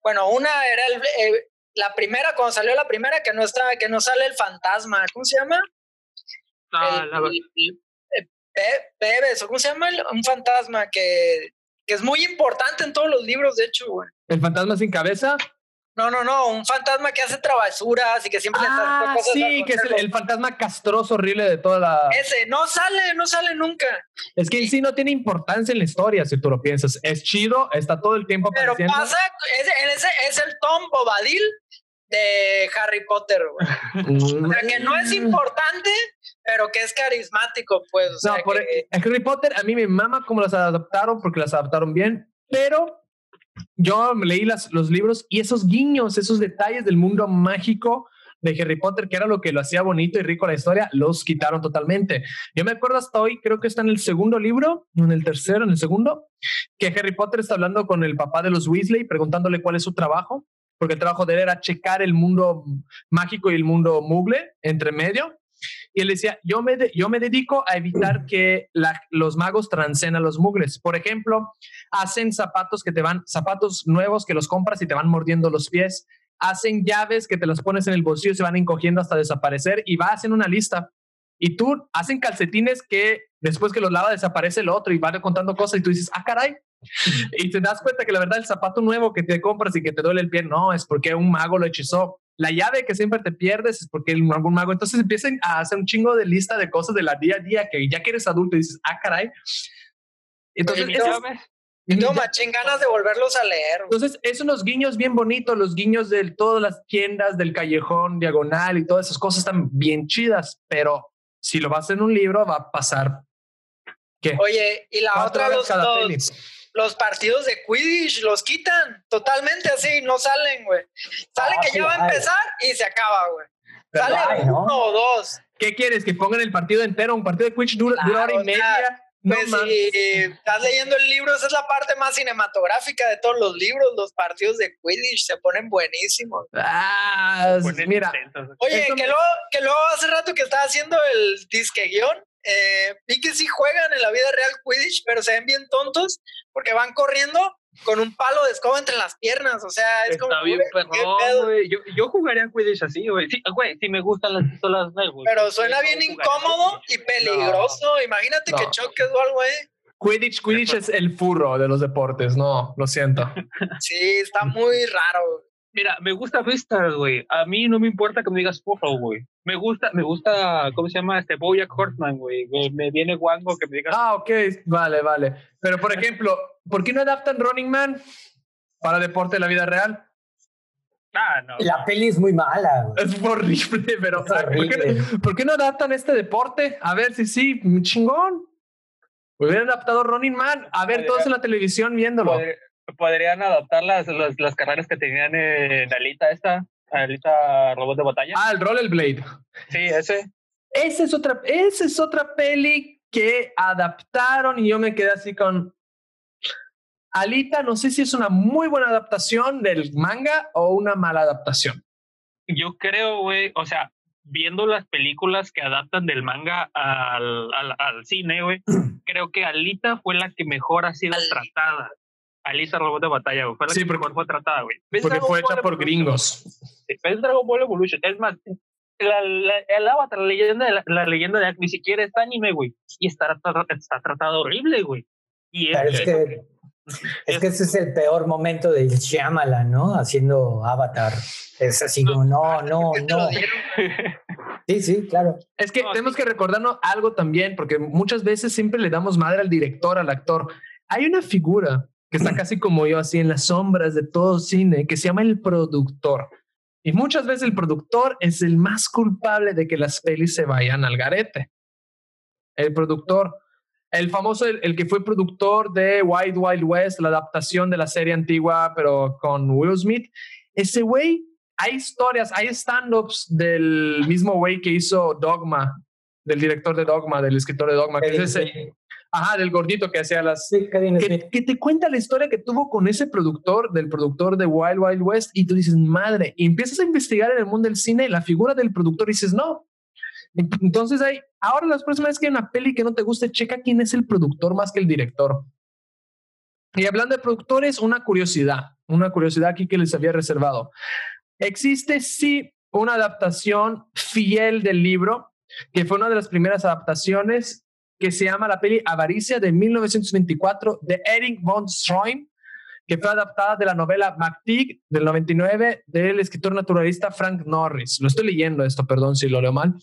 bueno, una era el, eh, la primera, cuando salió la primera, que no está, que no sale el fantasma, ¿cómo se llama? Ah, el, la- el- eh, Pe- Pebes, o cómo se llama, El- un fantasma que, que es muy importante en todos los libros, de hecho, güey. ¿El fantasma sin cabeza? No, no, no, un fantasma que hace travesuras y que siempre le hace Ah, cosas sí, que es el, fantasma castroso horrible de toda la... Ese, no sale, no sale nunca. Es que en sí no tiene importancia en la historia, si tú lo piensas. Es chido, está todo el tiempo Pero apareciendo. pasa, ese, ese es el Tom Bobadil de Harry Potter, güey. O sea, que no es importante, pero que es carismático, pues. O sea, No, por que- Harry Potter a mí me mama cómo las adaptaron porque las adaptaron bien, pero yo leí las, los libros y esos guiños, esos detalles del mundo mágico de Harry Potter, que era lo que lo hacía bonito y rico la historia, los quitaron totalmente. Yo me acuerdo hasta hoy, creo que está en el segundo libro, en el tercero, en el segundo, que Harry Potter está hablando con el papá de los Weasley, preguntándole cuál es su trabajo, porque el trabajo de él era checar el mundo mágico y el mundo mugle entre medio. Y él decía, yo me, yo me dedico a evitar que los magos trancen a los mugles. Por ejemplo, hacen zapatos que te van, zapatos nuevos que los compras y te van mordiendo los pies. Hacen llaves que te las pones en el bolsillo y se van encogiendo hasta desaparecer y va haciendo una lista. Y tú hacen calcetines que después que los lava desaparece el otro y va contando cosas y tú dices, ah, caray. Y te das cuenta que la verdad el zapato nuevo que te compras y que te duele el pie, no, es porque un mago lo hechizó. La llave que siempre te pierdes es porque algún mago. Entonces empiezan a hacer un chingo de lista de cosas de la día a día que ya que eres adulto y dices, ah, caray. Entonces, Oye, eso- no, Tengo machín ganas de volverlos a leer. entonces, es unos guiños bien bonitos, los guiños de todas las tiendas del callejón diagonal y todas esas cosas están bien chidas, pero si lo vas en un libro va a pasar. ¿Qué? Oye, y la otra, los, cada los, peli. Los partidos de Quidditch los quitan totalmente así, no salen, güey. Sale Ah, que sí, ya va a empezar y se acaba, güey. Sale uno o dos. ¿Qué quieres? ¿Que pongan el partido entero? Un partido de Quidditch dura, dura hora Claro, y o sea, media. No Pues si estás leyendo el libro, esa es la parte más cinematográfica de todos los libros. Los partidos de Quidditch se ponen buenísimos. Ah, Ponen mira, intensos. Oye, que me- luego, que luego hace rato que estaba haciendo el disque guion, eh, vi que sí juegan en la vida real Quidditch, pero se ven bien tontos porque van corriendo con un palo de escoba entre las piernas. O sea, es como. Está bien, güey, ¿qué perrón, güey. Yo, yo jugaría Quidditch así, güey. Sí, güey, sí me gustan las pistolas güey. Pero suena bien no incómodo y peligroso. Imagínate que choques o algo, eh. Quidditch, Quidditch es el furro de los deportes. No, lo siento. Sí, está muy raro. Mira, me gusta Vistas, güey. A mí no me importa que me digas porro, güey. Me gusta, me gusta, ¿cómo se llama? Este Bojack Horseman, güey. Me, me viene guango que me digas. Ah, ok, vale, vale. Pero por ejemplo, ¿por qué no adaptan Running Man para deporte de la vida real? Ah, no. La peli es muy mala. güey. Es horrible, pero Es ¿por qué, horrible. por qué no adaptan este deporte? A ver si sí, chingón. Hubieran adaptado Running Man. A ver, Podría- todos en la televisión viéndolo. Podrían adaptar las, las, las carreras que tenían en Alita esta, Alita Robot de Batalla. Ah, el Rollerblade. Sí, ese. Esa es otra, esa es otra peli que adaptaron y yo me quedé así con Alita. No sé si es una muy buena adaptación del manga o una mala adaptación. Yo creo, güey, o sea, viendo las películas que adaptan del manga al, al, al cine, güey, creo que Alita fue la que mejor ha sido Alita. tratada. Alita Robot de Batalla, güey, fue la Sí, que porque- mejor fue tratada, güey. ¿Ves Porque fue hecha por gringos. Sí, Es Dragon Ball Evolution. Es más, la, la- el Avatar, la leyenda de, la, la leyenda de ni siquiera es anime, güey. Y está, está tratado horrible, güey. Y es es, que, es que ese es el peor momento de Shyamalan, ¿no? Haciendo Avatar. Es así como, no, no, ¿Qué te lo no. dieron? Sí, sí, claro. Es que No, tenemos sí. que recordarnos algo también, porque muchas veces siempre le damos madre al director, al actor. Hay una figura que está casi como yo, así en las sombras de todo cine, que se llama el productor. Y muchas veces el productor es el más culpable de que las pelis se vayan al garete. El productor. El famoso, el, el que fue productor de Wild Wild West, la adaptación de la serie antigua, pero con Will Smith. Ese güey, hay historias, hay stand-ups del mismo güey que hizo Dogma, del director de Dogma, del escritor de Dogma, que es ese. Ajá, del gordito que hacía las, Sí, que, que te cuenta la historia que tuvo con ese productor, del productor de Wild Wild West, y tú dices, madre, y empiezas a investigar en el mundo del cine la figura del productor y dices, no. Entonces hay, ahora las próximas veces que hay una peli que no te guste, checa quién es el productor más que el director. Y hablando de productores, una curiosidad, una curiosidad aquí que les había reservado. Existe sí una adaptación fiel del libro, que fue una de las primeras adaptaciones que se llama la peli Avaricia de 1924 de Eric von Stroheim, que fue adaptada de la novela MacTig del 99 del escritor naturalista Frank Norris. Lo estoy leyendo esto, perdón si lo leo mal.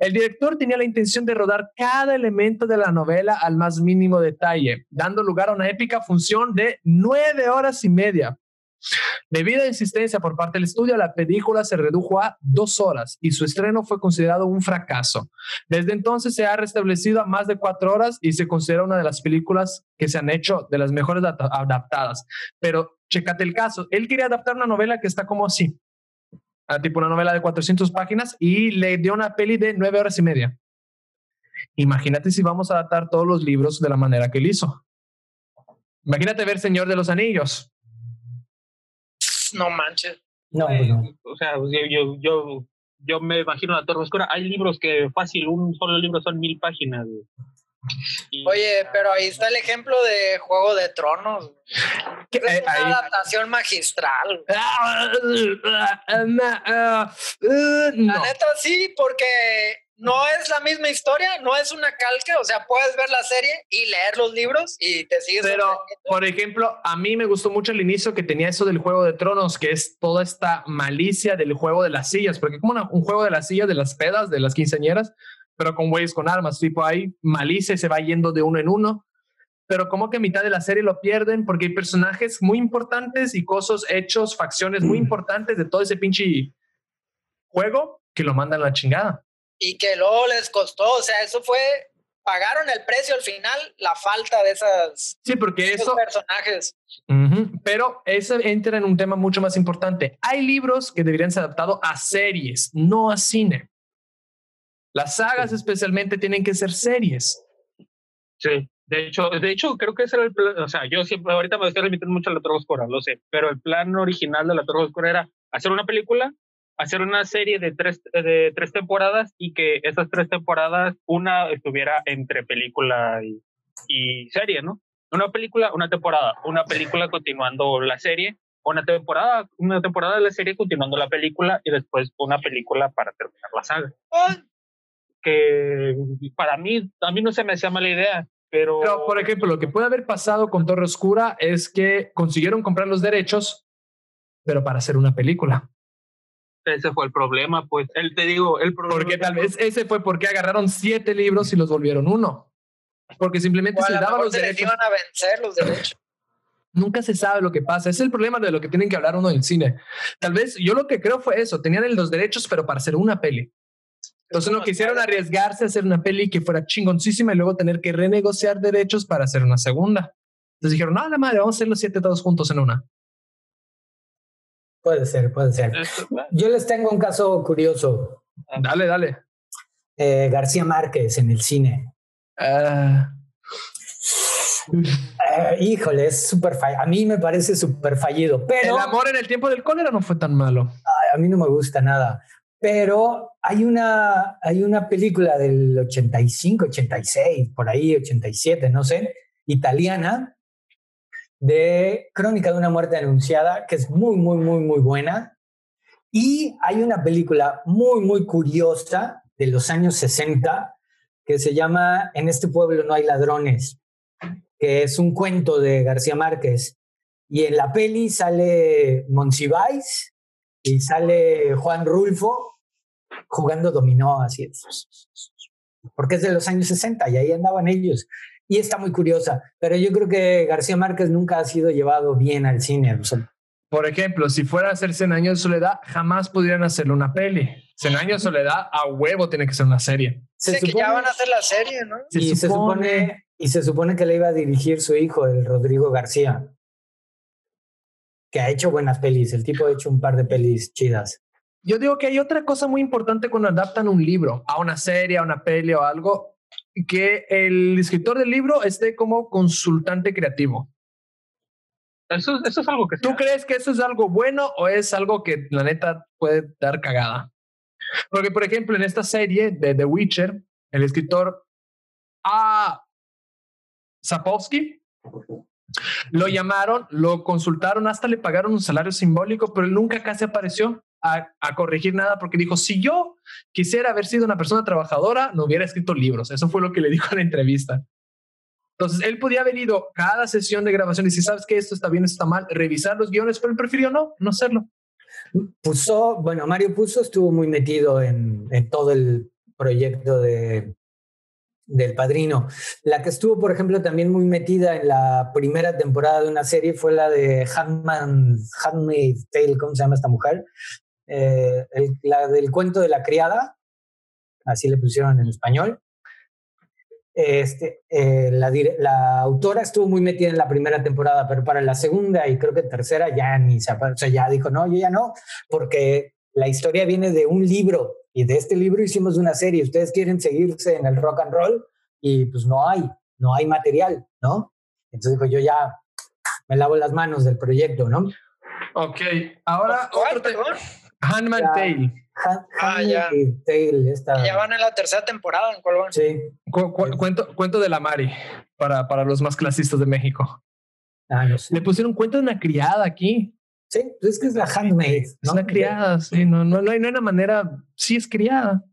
El director tenía la intención de rodar cada elemento de la novela al más mínimo detalle, dando lugar a una épica función de nueve horas y media. Debido a insistencia por parte del estudio, la película se redujo a dos horas y su estreno fue considerado un fracaso. Desde entonces se ha restablecido a más de cuatro horas y se considera una de las películas que se han hecho de las mejores adap- adaptadas. Pero chécate el caso. Él quería adaptar una novela que está como así, ah, tipo una novela de 400 páginas y le dio una peli de nueve horas y media. Imagínate si vamos a adaptar todos los libros de la manera que él hizo. Imagínate ver Señor de los Anillos. No manches. No, pues no. O sea, yo, yo, yo, yo me imagino la Torre Oscura. Hay libros que fácil, un solo libro son mil páginas. güey. Y- Oye, pero ahí está el ejemplo de Juego de Tronos. ¿Qué? Es Eh, una ahí- adaptación magistral. Ah, ah, ah, ah, ah, La neta sí, porque no es la misma historia, no es una calca, o sea, puedes ver la serie y leer los libros y te sigues. Pero, por ejemplo, a mí me gustó mucho el inicio que tenía eso del Juego de Tronos, que es toda esta malicia del juego de las sillas, porque como una- un juego de las sillas, de las pedas, de las quinceañeras, pero con güeyes con armas, tipo ahí malicia y se va yendo de uno en uno. Pero como que a mitad de la serie lo pierden porque hay personajes muy importantes y cosas, hechos, facciones muy importantes de todo ese pinche juego que lo mandan a la chingada. Y que luego les costó, o sea, eso fue pagaron el precio al final, la falta de esas Sí, porque esos eso, personajes. Ujú, Pero eso entra en un tema mucho más importante. Hay libros que deberían ser adaptados a series, no a cine. Las sagas especialmente tienen que ser series. Sí. De hecho, de hecho, creo que ese era el plan. O sea, yo siempre, ahorita me estoy remitiendo mucho a la Torre Oscura, lo sé. Pero el plan original de la Torre Oscura era hacer una película, hacer una serie de tres, de tres temporadas y que esas tres temporadas, una estuviera entre película y, y serie, ¿no? Una película, una temporada, una película continuando la serie, una temporada, una temporada de la serie continuando la película y después una película para terminar la saga. Que para mí, a mí no se me hacía mala idea, pero... Pero, por ejemplo, lo que puede haber pasado con Torre Oscura es que consiguieron comprar los derechos, pero para hacer una película. Ese fue el problema, pues. Él te digo, el problema. Porque tal vez ese fue porque agarraron siete libros y los volvieron uno. Porque simplemente se daban los derechos. iban a vencer los derechos. Nunca se sabe lo que pasa. Es el problema de lo que tienen que hablar uno del cine. Tal vez yo lo que creo fue eso. Tenían los derechos, pero para hacer una peli. Entonces no quisieron arriesgarse a hacer una peli que fuera chingoncísima y luego tener que renegociar derechos para hacer una segunda. Entonces dijeron, no, la madre, vamos a hacer los siete todos juntos en una. Puede ser, puede ser. Yo les tengo un caso curioso. Dale, dale. Eh, García Márquez en el cine. Ah, Eh, híjole, es súper fallido. A mí me parece súper fallido, pero el amor en el tiempo del cólera no fue tan malo. a mí no me gusta nada. Pero hay una, hay una película del 85, 86, por ahí, 87, no sé, italiana, de Crónica de una muerte anunciada, que es muy, muy, muy, muy buena. Y hay una película muy, muy curiosa de los años 60 que se llama En este pueblo no hay ladrones, que es un cuento de García Márquez. Y en la peli sale Monsiváis y sale Juan Rulfo jugando dominó así. Porque es de los años 60 y ahí andaban ellos. Y está muy curiosa, pero yo creo que García Márquez nunca ha sido llevado bien al cine. o sea, Por ejemplo, si fuera a hacer 100 años de soledad, jamás podrían hacerle una peli. 100 años de soledad, a huevo tiene que ser una serie. se Sé que ya van a hacer la serie, ¿no? Se y se supone y se supone que le iba a dirigir su hijo, el Rodrigo García, que ha hecho buenas pelis. El tipo ha hecho un par de pelis chidas. Yo digo que hay otra cosa muy importante cuando adaptan un libro a una serie, a una peli o algo, que el escritor del libro esté como consultante creativo. Eso, eso es algo que ¿Tú crees que eso es algo bueno o es algo que la neta puede dar cagada? Porque, por ejemplo, en esta serie de The Witcher, el escritor A. Sapolsky lo llamaron, lo consultaron, hasta le pagaron un salario simbólico, pero él nunca casi apareció a, a corregir nada porque dijo, si yo quisiera haber sido una persona trabajadora, no hubiera escrito libros. Eso fue lo que le dijo en la entrevista. Entonces, él podía haber ido cada sesión de grabación y si sabes que esto está bien, esto está mal, revisar los guiones, pero él prefirió no, no hacerlo. Puso, bueno, Mario Puzo estuvo muy metido en, en todo el proyecto de, del Padrino. La que estuvo, por ejemplo, también muy metida en la primera temporada de una serie fue la de Handmaid's Tale, ¿cómo se llama esta mujer? Eh, el- la del cuento de la criada, así le pusieron en español. Este, eh, la, la autora estuvo muy metida en la primera temporada, pero para la segunda y creo que tercera ya ni se, o sea, ya dijo, no, yo ya no, porque la historia viene de un libro y de este libro hicimos una serie. Ustedes quieren seguirse en el rock and roll y pues no hay, no hay material, ¿no? Entonces dijo, yo ya me lavo las manos del proyecto, ¿no? Ok, ahora ¿Cuál, otro te- perdón? Handman Ya. Tale. Han- Ah, ya. Handmaid's Tale, esta- Ya van en la tercera temporada, ¿en cuál van? Sí. Cu- cu- cuento, cuento de la Mari para, para los más clasistas de México. Ah, no sé. Le pusieron cuento de una criada aquí. Sí, pues es que es la handmaid. Es una criada, sí, no, no, no hay no hay una manera. Sí, es criada.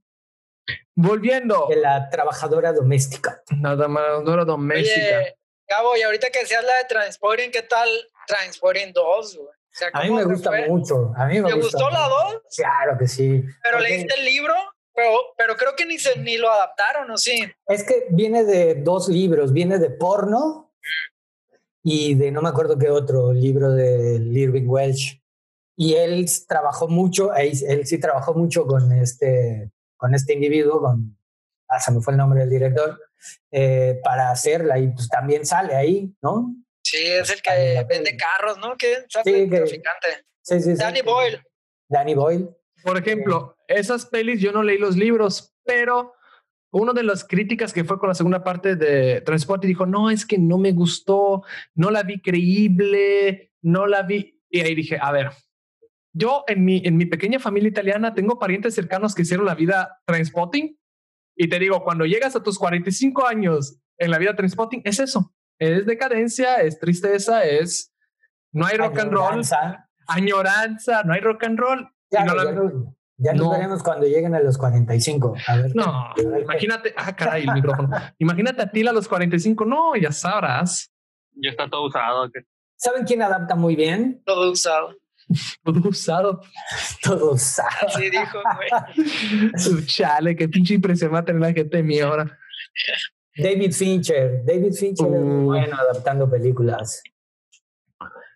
Volviendo, De la trabajadora doméstica. nada más, no era doméstica. Oye, Gabo, y ahorita que decías la de Transporting, ¿qué tal Transporting 2, güey? Sea, A mí ¿cómo me gusta fue? mucho. A mí me ¿Te gusta gustó la mucho. 2? Claro que sí. Pero Porque leíste el libro, pero, pero creo que ni, se, ni lo adaptaron, ¿o sí? Es que viene de dos libros. Viene de porno y de no me acuerdo qué otro libro de Irving Welsh. Y él trabajó mucho, él, él sí trabajó mucho con este, con este individuo, con ah, se me fue el nombre del director, eh, para hacerla y pues también sale ahí, ¿no? Sí, es el que vende carros, ¿no? ¿Qué? Sí, traficante. Sí, sí, Danny Boyle. Danny Boyle. Por ejemplo, esas pelis yo no leí los libros, pero uno de las críticas que fue con la segunda parte de Transporte dijo, no, es que no me gustó, no la vi creíble, no la vi. Y ahí dije, a ver, yo en mi, en mi pequeña familia italiana tengo parientes cercanos que hicieron la vida Transpotting y te digo, cuando llegas a tus 45 años en la vida Transpotting, es eso, es decadencia, es tristeza, es no hay rock and roll, añoranza, no hay rock and roll. Ya, ya, nos veremos cuando lleguen a los 45. A ver, no, imagínate, ah, caray, el micrófono. Imagínate a ti a los 45, no, ya sabrás. Ya está todo usado. ¿Saben quién adapta muy bien? Todo usado. Todo usado. Todo usado. Así dijo, güey. Chale, qué pinche impresión va a tener la gente de mi ahora. David Fincher. David Fincher es muy uh. bueno adaptando películas.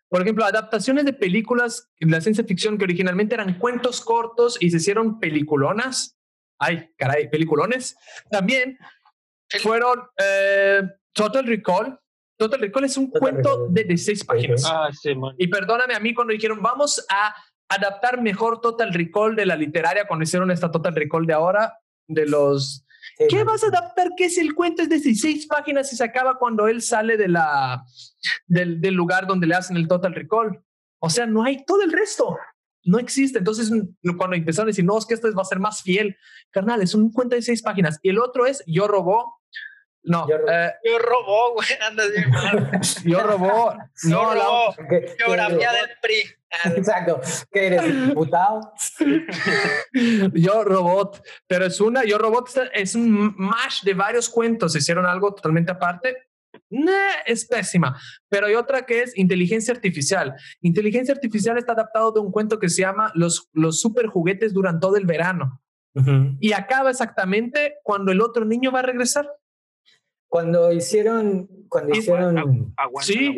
Por ejemplo, adaptaciones de películas de la ciencia ficción que originalmente eran cuentos cortos y se hicieron peliculonas. Ay, caray, peliculones. También fueron eh, Total Recall. Total Recall es un cuento de 16 páginas. Ah, sí, y perdóname a mí cuando dijeron, vamos a adaptar mejor Total Recall de la literaria, cuando hicieron esta Total Recall de ahora, de los ¿Qué vas a adaptar? ¿Qué es el cuento? Es de 16 páginas y se acaba cuando él sale de la, del, del lugar donde le hacen el Total Recall. O sea, no hay todo el resto. No existe. Entonces, cuando empezaron a decir, no, es que esto va a ser más fiel, carnal, es un cuento de seis páginas. Y el otro es Yo Robó. No, yo, eh, yo robó, güey, andas bien mal. yo robó. no, yo robó. Geografía del PRI. Exacto. ¿Qué eres, diputado? yo Robot, pero es una, Yo Robot es un mash de varios cuentos, hicieron algo totalmente aparte. es pésima, pero hay otra que es inteligencia artificial. Inteligencia artificial está adaptado de un cuento que se llama Los, los super juguetes duran todo el verano. Y acaba exactamente cuando el otro niño va a regresar. Cuando hicieron, cuando hicieron, sí,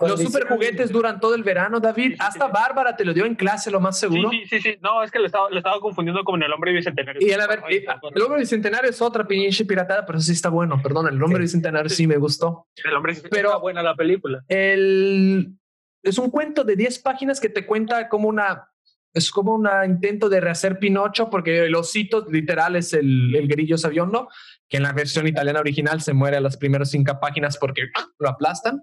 los super juguetes duran todo el verano, David. Hasta Bárbara te lo dio en clase, lo más seguro. Sí, sí, sí. No, es que lo estaba, lo estaba confundiendo con el hombre bicentenario. Y el, el hombre bicentenario es otra pinche piratada, pero sí está bueno. Perdón, el hombre bicentenario sí. me gustó. El hombre bicentenario pero buena la película. El es un cuento de 10 páginas que te cuenta como una es como un intento de rehacer Pinocho porque el osito literal es el, el grillo sabiondo que en la versión italiana original se muere a las primeras cinco páginas porque lo aplastan.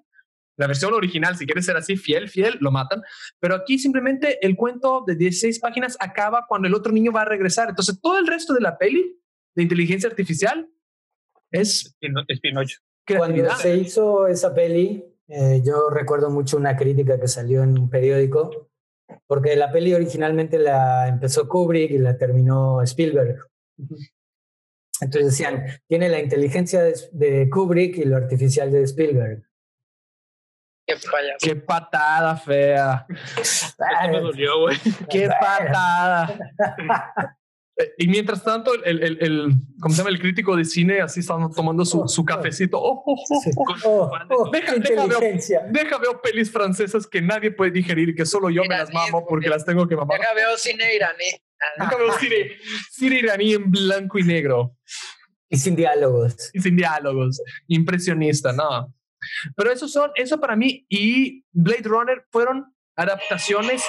La versión original, si quieres ser así, fiel, fiel, lo matan. Pero aquí simplemente el cuento de 16 páginas acaba cuando el otro niño va a regresar. Entonces, todo el resto de la peli de inteligencia artificial es, es Pinocho. Cuando se hizo esa peli, eh, yo recuerdo mucho una crítica que salió en un periódico, porque la peli originalmente la empezó Kubrick y la terminó Spielberg. Entonces decían, tiene la inteligencia de, Kubrick y lo artificial de Spielberg. Qué, Qué patada fea. me dolió, güey. Qué patada. Y mientras tanto, el, el, el, ¿cómo se llama? El crítico de cine así están tomando su, su cafecito. Oh, oh, oh, oh deja, deja, veo, pelis francesas que nadie puede digerir que solo yo me las mamo porque las tengo que mamar. Deja veo cine iraní. Nunca veo cine, cine iraní en blanco y negro. Y sin diálogos. Y sin diálogos. Impresionista, no. Pero eso son, eso para mí y Blade Runner fueron adaptaciones.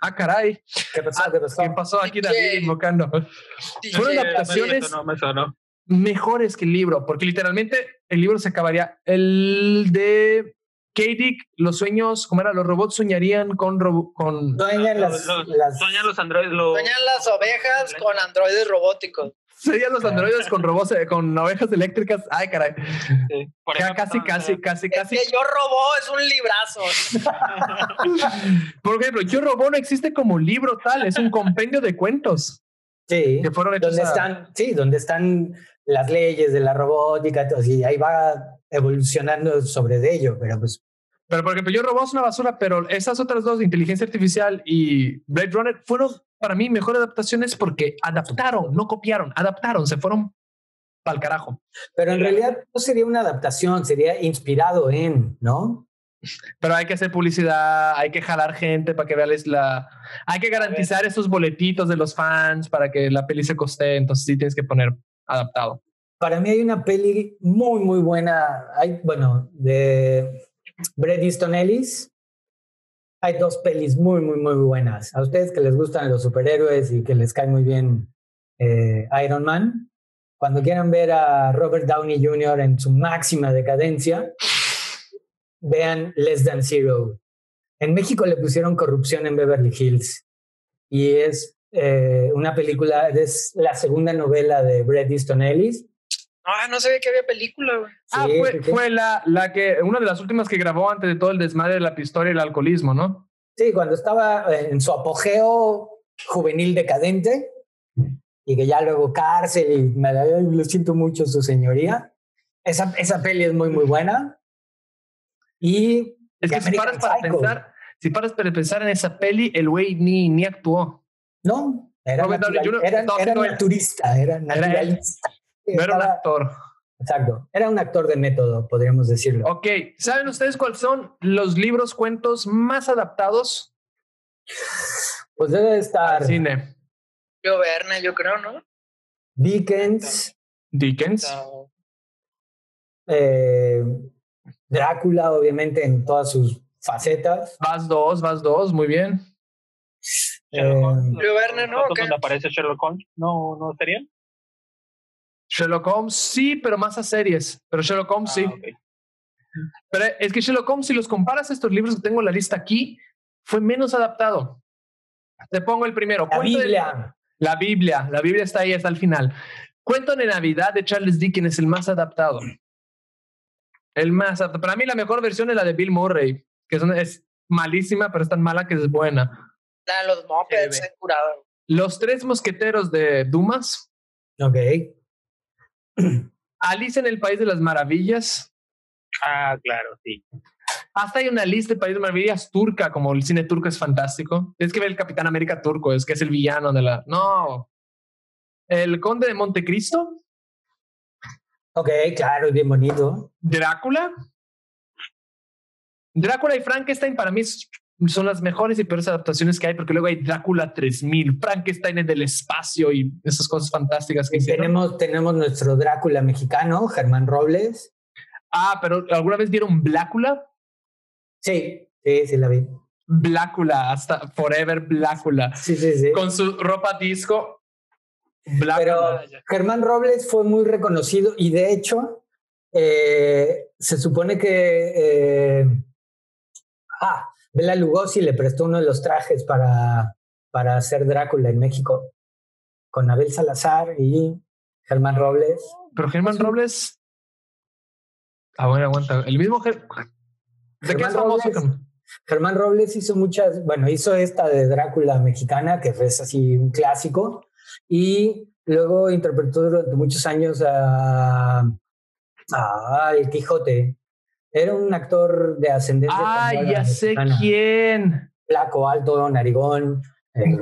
Ah, caray. ¿Qué pasó? ¿Qué pasó? ¿Qué pasó aquí David invocando? Fueron adaptaciones mejores que el libro, porque literalmente el libro se acabaría. El de K. los sueños, ¿cómo era? Los robots soñarían con... con sueñan las, Sueñan los androides. Sueñan las ovejas con androides robóticos. Serían los androides con robots, eh, con ovejas eléctricas. Ay, caray. casi, casi, casi, casi. que Yo Robó es un librazo. Por ejemplo, Yo Robó no existe como libro tal, es un compendio de cuentos. Sí. Que fueron hechos donde están, sí, donde están las leyes de la robótica, y ahí va evolucionando sobre de ello, pero pues... Pero por ejemplo, yo robó una basura, pero esas otras dos, inteligencia artificial y Blade Runner, fueron para mí mejores adaptaciones porque adaptaron, no copiaron, adaptaron, se fueron para el carajo. Pero en realidad no sería una adaptación, sería inspirado en, ¿no? Pero hay que hacer publicidad, hay que jalar gente para que veas la... Hay que garantizar esos boletitos de los fans para que la peli se coste, entonces sí tienes que poner adaptado. Para mí hay una peli muy, muy buena. Hay, bueno, de Bret Easton Ellis. Hay dos pelis muy, muy, muy buenas. A ustedes que les gustan los superhéroes y que les cae muy bien eh, Iron Man, cuando quieran ver a Robert Downey Jr. en su máxima decadencia, vean Less Than Zero. En México le pusieron corrupción en Beverly Hills y es eh, una película, es la segunda novela de Bret Easton Ellis. Ah, no sabía que había película, güey. ah, fue, sí, sí. fue la, la que, una de las últimas que grabó antes de todo el desmadre de la pistola y el alcoholismo, ¿no? Sí, cuando estaba en su apogeo juvenil decadente y que ya luego cárcel y me la- lo siento mucho su señoría. Esa, esa peli es muy, muy buena. Y Es que si paras para Psycho. pensar, si paras para pensar en esa peli, el güey ni, ni actuó. no, era, Downey natural- era, era él. naturista, era naturalista. No era un actor. Exacto, era un actor de método, podríamos decirlo. Ok, ¿saben ustedes cuáles son los libros, cuentos más adaptados Pues debe estar al cine? Yo Verne, yo creo, ¿no? Dickens, Dickens. eh, Drácula, obviamente, en todas sus facetas. Vas dos, vas dos, muy bien. Sherlock Holmes, Eh, Julio Verne, ¿no? fotos ¿O qué? donde aparece Sherlock Holmes, ¿no, no sería? Sherlock Holmes sí, pero más a series. Pero Sherlock Holmes sí. Ah. Pero es que Sherlock Holmes, si los comparas a estos libros que tengo en la lista aquí, fue menos adaptado. Te pongo el primero. La Cuento de- Biblia. la Biblia. La Biblia está ahí hasta el final. Cuento de Navidad de Charles Dickens es el más adaptado. El más adaptado. Para mí la mejor versión es la de Bill Murray, que es, una- es malísima, pero es tan mala que es buena. La de los Muppets, eh, curado. Los tres mosqueteros de Dumas. Ok. Alice en el País de las Maravillas. Ah, claro, sí. Hasta hay una lista de País de Maravillas turca, como el cine turco es fantástico. Tienes que ver el Capitán América turco, es que es el villano de la... No. El Conde de Montecristo. Ok, claro, bien bonito. Drácula. Drácula y Frankenstein para mí es- son las mejores y peores adaptaciones que hay, porque luego hay Drácula 3000, Frankenstein en el espacio y esas cosas fantásticas que hicieron. tenemos, tenemos nuestro Drácula mexicano, Germán Robles. Ah, pero ¿alguna vez vieron Blácula? Sí, sí, sí la vi. Blácula, hasta Forever Blácula. Sí, sí, sí. Con su ropa disco. Pero Blácula. Germán Robles fue muy reconocido y de hecho eh, se supone que eh, ah, Bela Lugosi le prestó uno de los trajes para, para hacer Drácula en México con Abel Salazar y Germán Robles. Pero Germán Robles. Ah, bueno, aguanta. El mismo. Ger- ¿De qué Germán es famoso? Robles. Germán Robles hizo muchas, bueno, hizo esta de Drácula mexicana, que es así un clásico, y luego interpretó durante muchos años a, a El Quijote. Era un actor de ascendencia Ah, ya sé mexicana, quién. Flaco, alto, narigón. eh,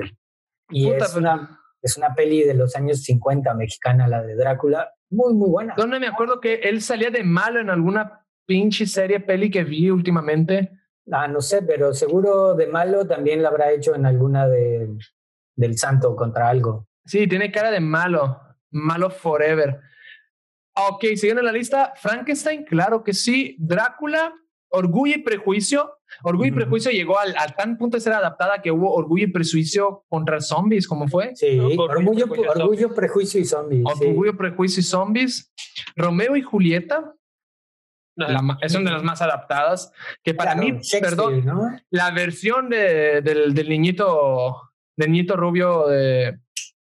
y Puta, es, una, es una peli de los años 50 mexicana, la de Drácula. Muy, muy buena. ¿Dónde me acuerdo que él salía de malo en alguna pinche serie peli que vi últimamente? Ah, no sé, pero seguro de malo también la habrá hecho en alguna de, del Santo contra algo. Sí, tiene cara de malo. Malo forever. Ok, siguiendo en la lista, Frankenstein, claro que sí. Drácula, Orgullo y Prejuicio. Orgullo y. Prejuicio llegó al, al tan punto de ser adaptada que hubo Orgullo y Prejuicio contra zombies, ¿cómo fue? Sí, No, orgullo, prejuicio y orgullo, prejuicio y zombies. sí. Orgullo, Prejuicio y zombies. Romeo y Julieta, la es una de las más adaptadas. Que para Claro, mí, perdón, ¿no? la versión de, del, del niñito, del niñito rubio de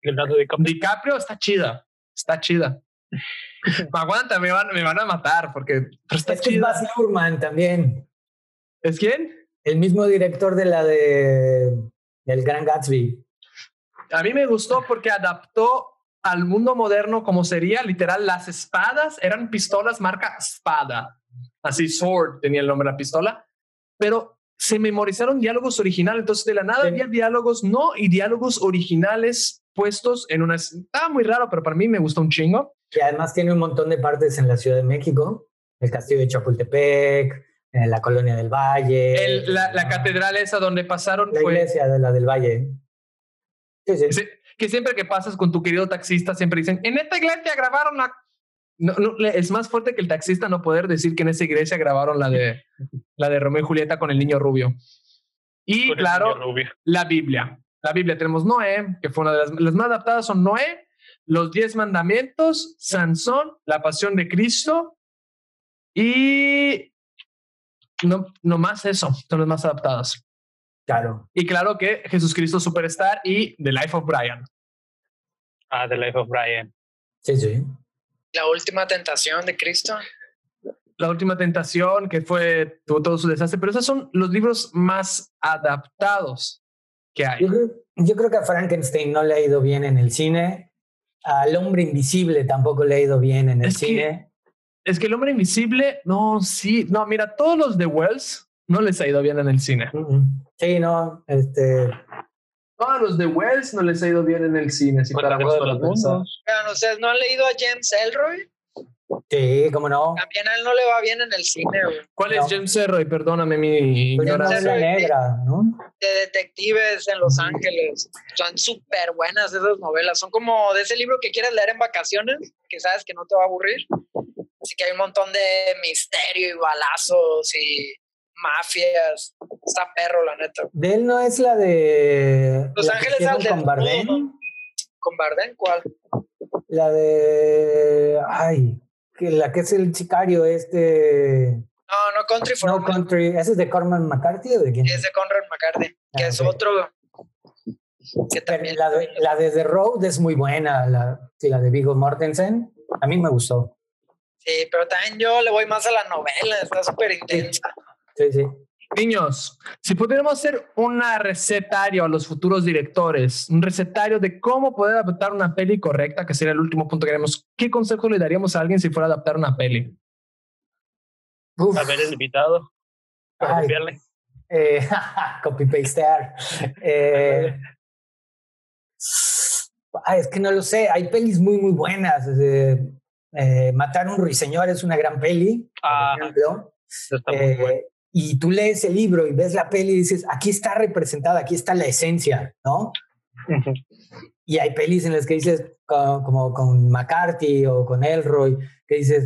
Leonardo DiCaprio. DiCaprio está chida. Está chida. Aguanta, me van, me van a matar porque pero está Es chida. Baz Luhrmann también, ¿Es quién? el mismo director de la de del Gran Gatsby. A mí me gustó porque adaptó al mundo moderno como sería literal las espadas eran pistolas marca espada. Así sword tenía el nombre de la pistola, pero se memorizaron diálogos originales, entonces de la nada Sí. había diálogos no y diálogos originales puestos en una estaba muy raro, pero para mí me gustó un chingo. Y además tiene un montón de partes en la Ciudad de México, el castillo de Chapultepec, en la colonia del Valle. El- la, la catedral esa donde pasaron La fue iglesia de la del Valle. que siempre que pasas con tu querido taxista, siempre dicen, en esta iglesia grabaron la... No, es más fuerte que el taxista no poder decir que en esa iglesia grabaron la de, la de Romeo y Julieta con el niño rubio. Y claro, la Biblia. La Biblia tenemos Noé, que fue una de las, las más adaptadas, son Noé, los diez mandamientos, Sansón, la pasión de Cristo y no, no más eso, son las más adaptadas. Claro. Y claro que Jesús Cristo Superstar y The Life of Brian. Ah, The Life of Brian. Sí, sí. La última tentación de Cristo. La última tentación que fue tuvo todo su desastre, pero esos son los libros más adaptados que hay. Yo creo, que a Frankenstein no le ha ido bien en el cine. Al hombre invisible tampoco le ha ido bien en el cine. es que el hombre invisible, no, sí, no, mira, todos los de Wells no les ha ido bien en el cine. Sí, no, este. Todos los de Wells no les ha ido bien en el cine, si para pensar. ¿ustedes no han leído a James Elroy? Sí, cómo no. También a él no le va bien en el cine, ¿Cuál es James Elroy? Perdóname mi pues ignorancia. negra, ¿no? De detectives en Los Ángeles. Son súper buenas esas novelas. Son como de ese libro que quieres leer en vacaciones, que sabes que no te va a aburrir. Así que hay un montón de misterio y balazos y mafias. Está perro, la neta. De él no es la de. Los Ángeles Con Bardem. ¿Con Bardem? ¿Cuál? La de. Ay, que la que es el sicario, este. No, no Country for No Country. ¿Ese es de Corman McCarthy o de quién? Es de Conrad McCarthy, que ah, es otro. Que también la, de, la de The Road es muy buena, la, la de Viggo Mortensen. A mí me gustó. Sí, pero también yo le voy más a la novela, está súper intensa. Niños, si pudiéramos hacer una recetario a los futuros directores, un recetario de cómo poder adaptar una peli correcta, que sería el último punto que queremos, ¿qué consejo le daríamos a alguien si fuera a adaptar una peli? A ver el invitado. Para copiarle. Eh, copy pastear. Eh, es que no lo sé. Hay pelis muy, muy buenas. Eh, Matar a un ruiseñor es una gran peli. Ah, Está muy bueno y tú lees el libro y ves la peli y dices, aquí está representada, aquí está la esencia, ¿no? y hay pelis en las que dices, como, con McCarthy o con Elroy, que dices,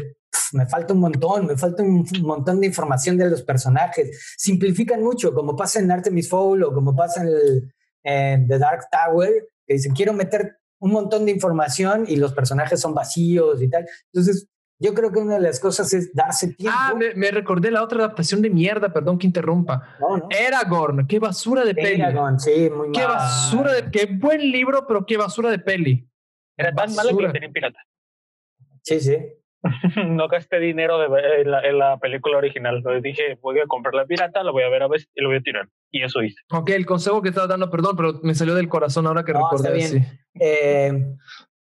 me falta un montón, me falta un montón de información de los personajes. Simplifican mucho, como pasa en Artemis Fowl o como pasa en, en The Dark Tower, que dicen, quiero meter un montón de información y los personajes son vacíos y tal. Entonces, yo creo que una de las cosas es darse tiempo. Ah, me, recordé la otra adaptación de mierda, perdón que interrumpa. No, Aragorn, qué basura de peli. Aragorn, sí, muy Qué basura de, qué buen libro, pero qué basura de peli. Era tan malo que lo tenía pirata. Sí, sí. no gasté dinero de, en, la, en, la, película original. dije, voy a comprar la pirata, la voy a ver a ver y lo voy a tirar. Y eso hice. Ok, el consejo que estaba dando, perdón, pero me salió del corazón ahora que no, recordé. Está bien. Eh,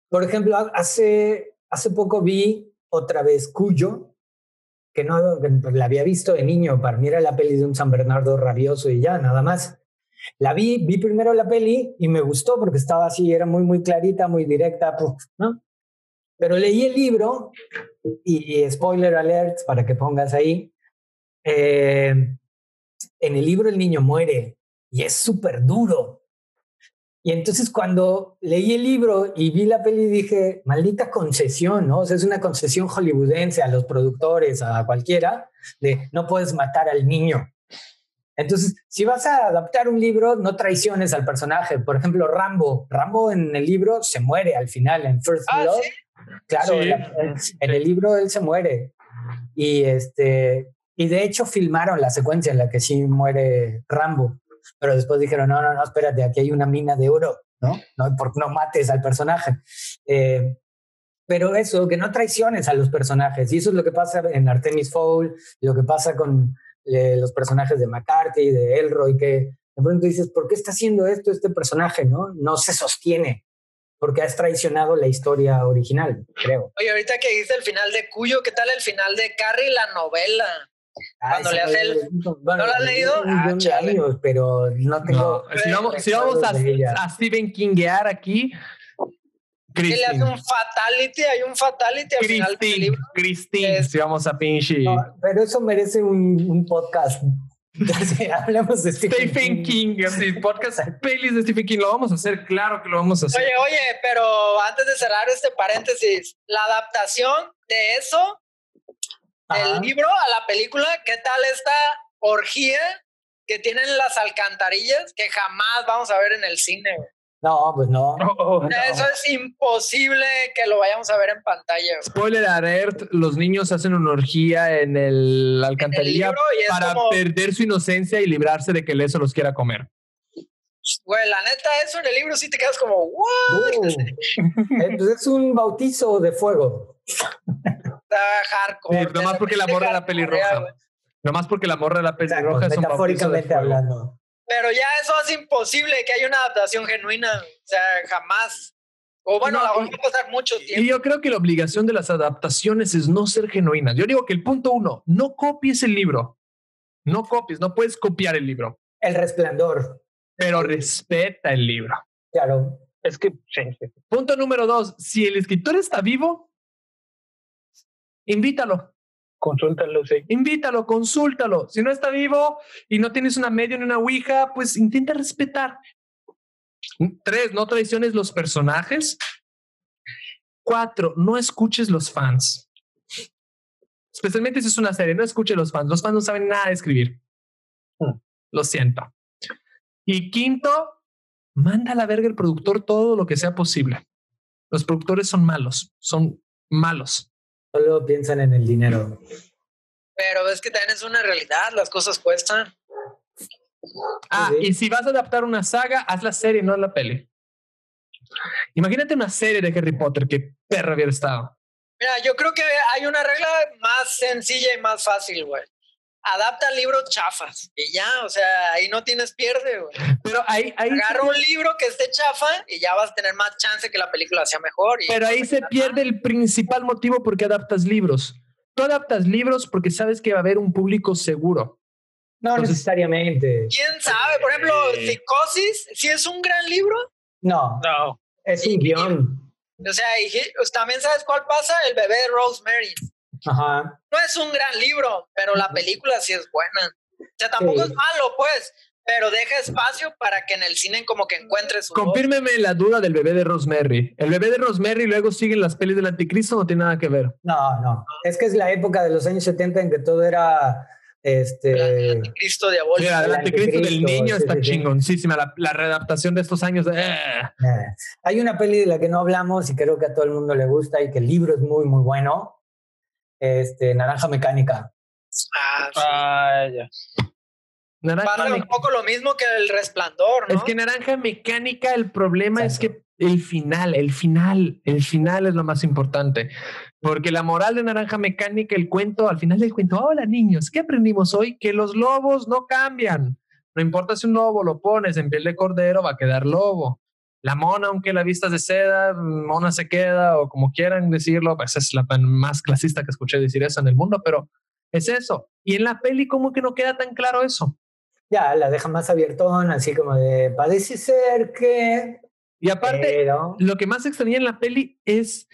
por ejemplo, hace, hace poco vi otra vez Cuyo, que no la había visto de niño, para mí era la peli de un San Bernardo rabioso y ya, nada más. La vi, vi primero la peli y me gustó porque estaba así, era muy, muy clarita, muy directa, ¿no? Pero leí el libro y, spoiler alert para que pongas ahí, eh, en el libro el niño muere y es súper duro. Y entonces cuando leí el libro y vi la peli dije, maldita concesión, ¿no? O sea, es una concesión hollywoodense a los productores, a cualquiera, de no puedes matar al niño. Entonces, si vas a adaptar un libro, no traiciones al personaje. Por ejemplo, Rambo. Rambo en el libro se muere al final, en First ah, Blood. Claro, en, el libro él se muere. Y, este, y de hecho filmaron la secuencia en la que sí muere Rambo pero después dijeron, no, no, no, espérate, aquí hay una mina de oro, ¿no? No, por, no mates al personaje. Eh, pero eso, que no traiciones a los personajes. Y eso es lo que pasa en Artemis Fowl, lo que pasa con eh, los personajes de McCarthy, de Elroy, que de pronto dices, ¿por qué está haciendo esto este personaje? No, no se sostiene, porque has traicionado la historia original, creo. Oye, ahorita que dice el final de Cuyo, ¿qué tal el final de Carrie, la novela? Cuando le hace el... ¿No lo has leído? Ah, años, pero no tengo... Si vamos, si vamos a, a, Stephen Kingear aquí... Christine. le hace un fatality, hay un fatality al final del libro. Christine, si vamos a pinche... pero eso merece un, un podcast Sí, hablemos de Stephen, Stephen King, así, podcast pelis de Stephen King. Lo vamos a hacer, claro que lo vamos a hacer. Oye, oye, pero antes de cerrar este paréntesis, la adaptación de eso. Del libro a la película, ¿qué tal esta orgía que tienen las alcantarillas que jamás vamos a ver en el cine? güey? No, pues no. Eso es imposible que lo vayamos a ver en pantalla. güey. Spoiler alert, los niños hacen una orgía en el En el alcantarilla es para como, perder su inocencia y librarse de que el eso los quiera comer. güey, la neta, eso en el libro sí te quedas como, ¿what? Uh, es un bautizo de fuego. Está hardcore. Sí, nomás de porque la morra era hardcore, pelirroja. Nomás porque la morra de la Exacto, pelirroja es un bautizo de metafóricamente hablando. Pero ya eso hace imposible que haya una adaptación genuina. O sea, jamás. O bueno, No, la y- va a pasar mucho Y tiempo. yo creo que la obligación de las adaptaciones es no ser genuinas. Yo digo que el punto uno, no copies el libro. No copies, no puedes copiar el libro, El resplandor, pero respeta el libro. claro. Es que. Punto número dos, si el escritor está vivo, invítalo, Consúltalo, sí. invítalo, consúltalo. Si no está vivo y no tienes una media ni una ouija, pues intenta respetar. Tres, no traiciones los personajes. Cuatro, no escuches los fans. Especialmente si es una serie, no escuches los fans. Los fans no saben nada de escribir. Hmm. Lo siento. Y quinto, manda a la verga el productor todo lo que sea posible. Los productores son malos, son malos. Solo piensan en el dinero. Pero es que también es una realidad, las cosas cuestan. Ah, Sí. y si vas a adaptar una saga, haz la serie, no la peli. Imagínate una serie de Harry Potter, que perra hubiera estado. Mira, yo creo que hay una regla más sencilla y más fácil, güey. Adapta libros chafas y ya, o sea, ahí no tienes pierde, güey. Pero ahí, ahí, Agarra un libro que esté chafa y ya vas a tener más chance que la película sea mejor. y pero ahí se pierde el principal motivo por qué adaptas libros. Tú adaptas libros porque sabes que va a haber un público seguro. No Entonces- necesariamente. ¿Quién sabe? Por ejemplo. Psicosis, si es un gran libro, No, No. es un guion. o sea, y pues, también sabes cuál pasa, El bebé de Rosemary. Ajá. No es un gran libro, pero la película sí es buena. O sea, tampoco Sí. es malo, pues, pero deja espacio para que en el cine como que encuentre su voz. Confírmeme la duda del bebé de Rosemary. El bebé de Rosemary luego siguen las pelis del anticristo, no tiene nada que ver. No, no. Es que es la época de los años 70 en que todo era este El Cristo diabólico. Mira, el el anticristo del anticristo, niño sí, está sí, sí. chingoncísima. La, la readaptación de estos años. eh. Eh, Hay una peli de la que no hablamos y creo que a todo el mundo le gusta y que el libro es muy, muy bueno. Este, Naranja Mecánica. Ah, sí. Ah, ya. Naranja un poco lo mismo que el resplandor, ¿no? Es que Naranja Mecánica, el problema Exacto. es que el final, el final, el final es lo más importante. Porque la moral de Naranja Mecánica, el cuento, al final del cuento, hola niños, ¿qué aprendimos hoy? Que los lobos no cambian. No importa si un lobo lo pones en piel de cordero, va a quedar lobo. La mona, aunque la vista es de seda, mona se queda, o como quieran decirlo, pues es la más clasista que escuché decir eso en el mundo, pero es eso. Y en la peli, como que no queda tan claro eso. Ya, la deja más abiertón, así como de, parece ser que... Y aparte, Pero, lo que más extraña en la peli es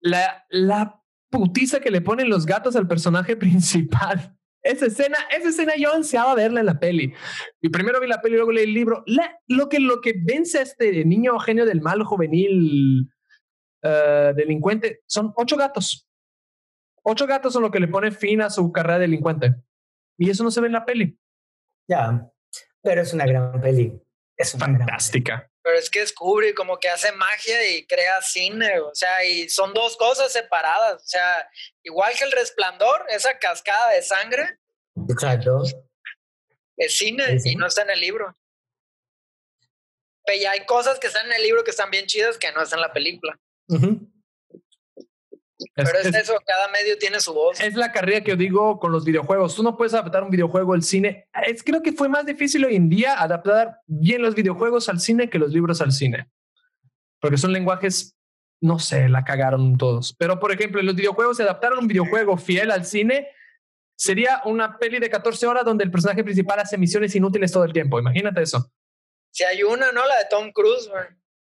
la, la putiza que le ponen los gatos al personaje principal. Esa escena, esa escena yo ansiaba verla en la peli. Y primero vi la peli, luego leí el libro. La- lo, que, lo que vence a este niño genio del mal juvenil eh, delincuente son ocho gatos. Ocho gatos son lo que le pone fin a su carrera de delincuente. Y eso no se ve en la peli. ya, pero es una gran peli. Es una Fantástica. Pero es que descubre como que hace magia y crea cine, o sea, y son dos cosas separadas, o sea, igual que el resplandor, esa cascada de sangre. Exacto. es cine Sí, y no está en el libro. Pero ya hay cosas que están en el libro que están bien chidas que no están en la película. Pero es, es- eso, cada medio tiene su voz. Es la carrera que yo digo con los videojuegos. Tú no puedes adaptar un videojuego al cine. Es, creo que fue más difícil hoy en día adaptar bien los videojuegos al cine que los libros al cine. Porque son lenguajes, no sé, la cagaron todos. Pero, por ejemplo, en los videojuegos, si adaptaron un videojuego fiel al cine, sería una peli de 14 horas donde el personaje principal hace misiones inútiles todo el tiempo. Imagínate eso. Si hay una, ¿no? La de Tom Cruise.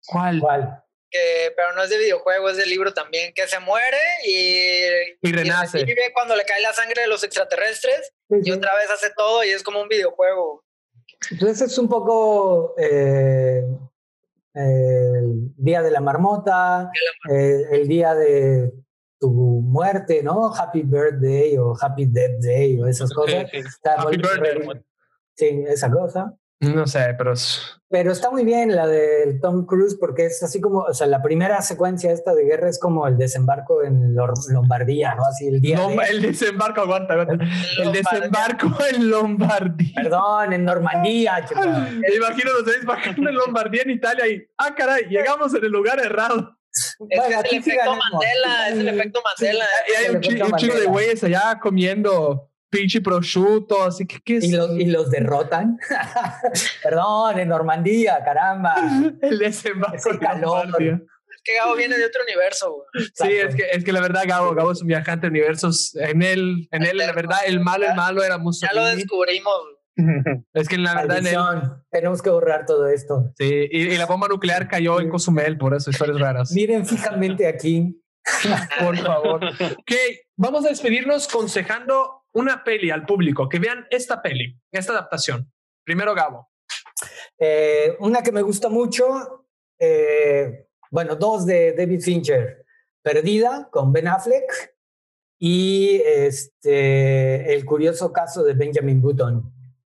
¿Cuál? ¿Cuál? Que, pero no es de videojuego, es de libro también, que se muere y, y renace. Y vive cuando le cae la sangre de los extraterrestres y otra vez hace todo y es como un videojuego. Entonces es un poco eh, el día de la marmota, eh, el día de tu muerte, ¿no? Happy Birthday o Happy Death Day o esas cosas. Happy Birthday. Sí, esa cosa. No sé, pero... Pero está muy bien la de Tom Cruise porque es así como, o sea, la primera secuencia esta de guerra es como el desembarco en Lombardía, ¿no? Así el día El desembarco, aguanta, aguanta. El desembarco en Lombardía. Perdón, en Normandía. Me imagino los seis bajando en Lombardía, en Italia y, ah, caray, llegamos en el lugar errado. Es, bueno, es el efecto Mandela, es el efecto Mandela. y hay un, chico de güeyes allá comiendo pinche prosciutto, así que ¿qué es? ¿Y los, y los derrotan. Perdón, en Normandía, caramba. El desembarco Ese calor. Es que Gabo viene de otro universo. Sí, es que, es que la verdad Gabo, Gabo es un viajante de universos. En él, en él, la verdad, el malo, el malo era Mussolini. Ya lo descubrimos. Es que la verdad en él... Tenemos que borrar todo esto. Sí, y, y la bomba nuclear cayó en Cozumel, por eso, historias raras. Miren fijamente aquí. por favor. Ok, vamos a despedirnos consejando una peli al público, que vean esta peli, esta adaptación. Primero, Gabo. Eh, una que me gusta mucho, eh, bueno, dos de David Fincher, Perdida con Ben Affleck y este, El curioso caso de Benjamin Button.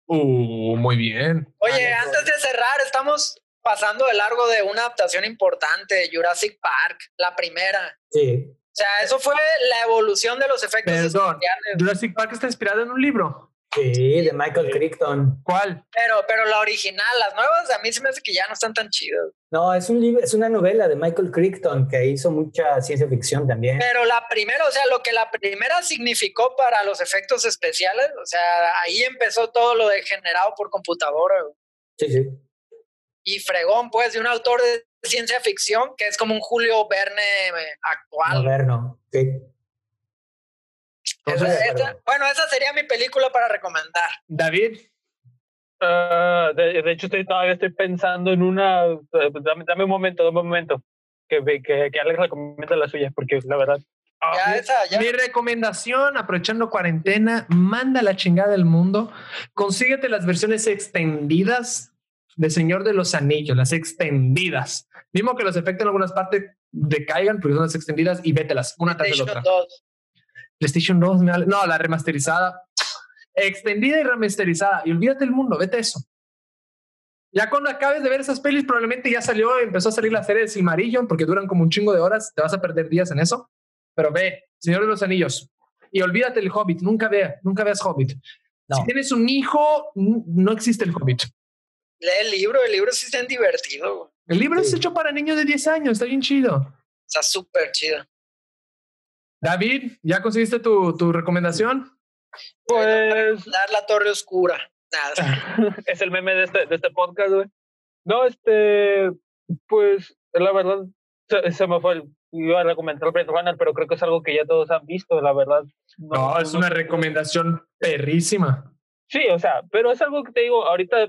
Uh, muy bien. Oye, antes de cerrar, estamos pasando de largo de una adaptación importante, Jurassic Park, la primera. Sí. O sea, eso fue la evolución de los efectos Perdón, Jurassic Park está inspirado en un libro. Sí, de Michael Crichton. ¿Cuál? Pero, pero la original, las nuevas, a mí se me hace que ya no están tan chidas. No, es un libro, es una novela de Michael Crichton que hizo mucha ciencia ficción también. Pero la primera, o sea, lo que la primera significó para los efectos especiales, o sea, ahí empezó todo lo de generado por computadora. Sí, sí. Y fregón, pues, de un autor de ciencia ficción que es como un Julio Verne eh, actual. Moderno, sí. bueno, esa sería mi película para recomendar. David. Uh, de, de, hecho, estoy, todavía estoy pensando en una. Dame, dame un momento, dame un momento. Que, que, que Alex recomienda la suya, porque la verdad. Ya, esa, ya. Mi recomendación, aprovechando cuarentena, manda la chingada del mundo. Consíguete las versiones extendidas de Señor de los Anillos, las extendidas. Mismo que los efectos en algunas partes decaigan, porque son las extendidas y vételas, una tras de otra. 2. PlayStation 2, no, la remasterizada. Extendida y remasterizada. Y olvídate el mundo, vete eso. Ya cuando acabes de ver esas pelis, probablemente ya salió, empezó a salir la serie de Silmarillion, porque duran como un chingo de horas, te vas a perder días en eso. Pero ve, Señor de los Anillos. Y olvídate el Hobbit, nunca vea, nunca veas Hobbit. No. Si tienes un hijo, no existe el Hobbit. Lee el libro, el libro sí está divertido. El libro sí. es hecho para niños de 10 años, está bien chido. Está súper chido. David, ¿ya conseguiste tu, tu recomendación? Pues. Dar la torre oscura. Nada. es el meme de este, de este podcast, güey. No, este. Pues, la verdad, se, se me fue el. Iba a recomendar Blade Runner, pero creo que es algo que ya todos han visto, la verdad. No, no es una recomendación perrísima. Sí, o sea, pero es algo que te digo, ahorita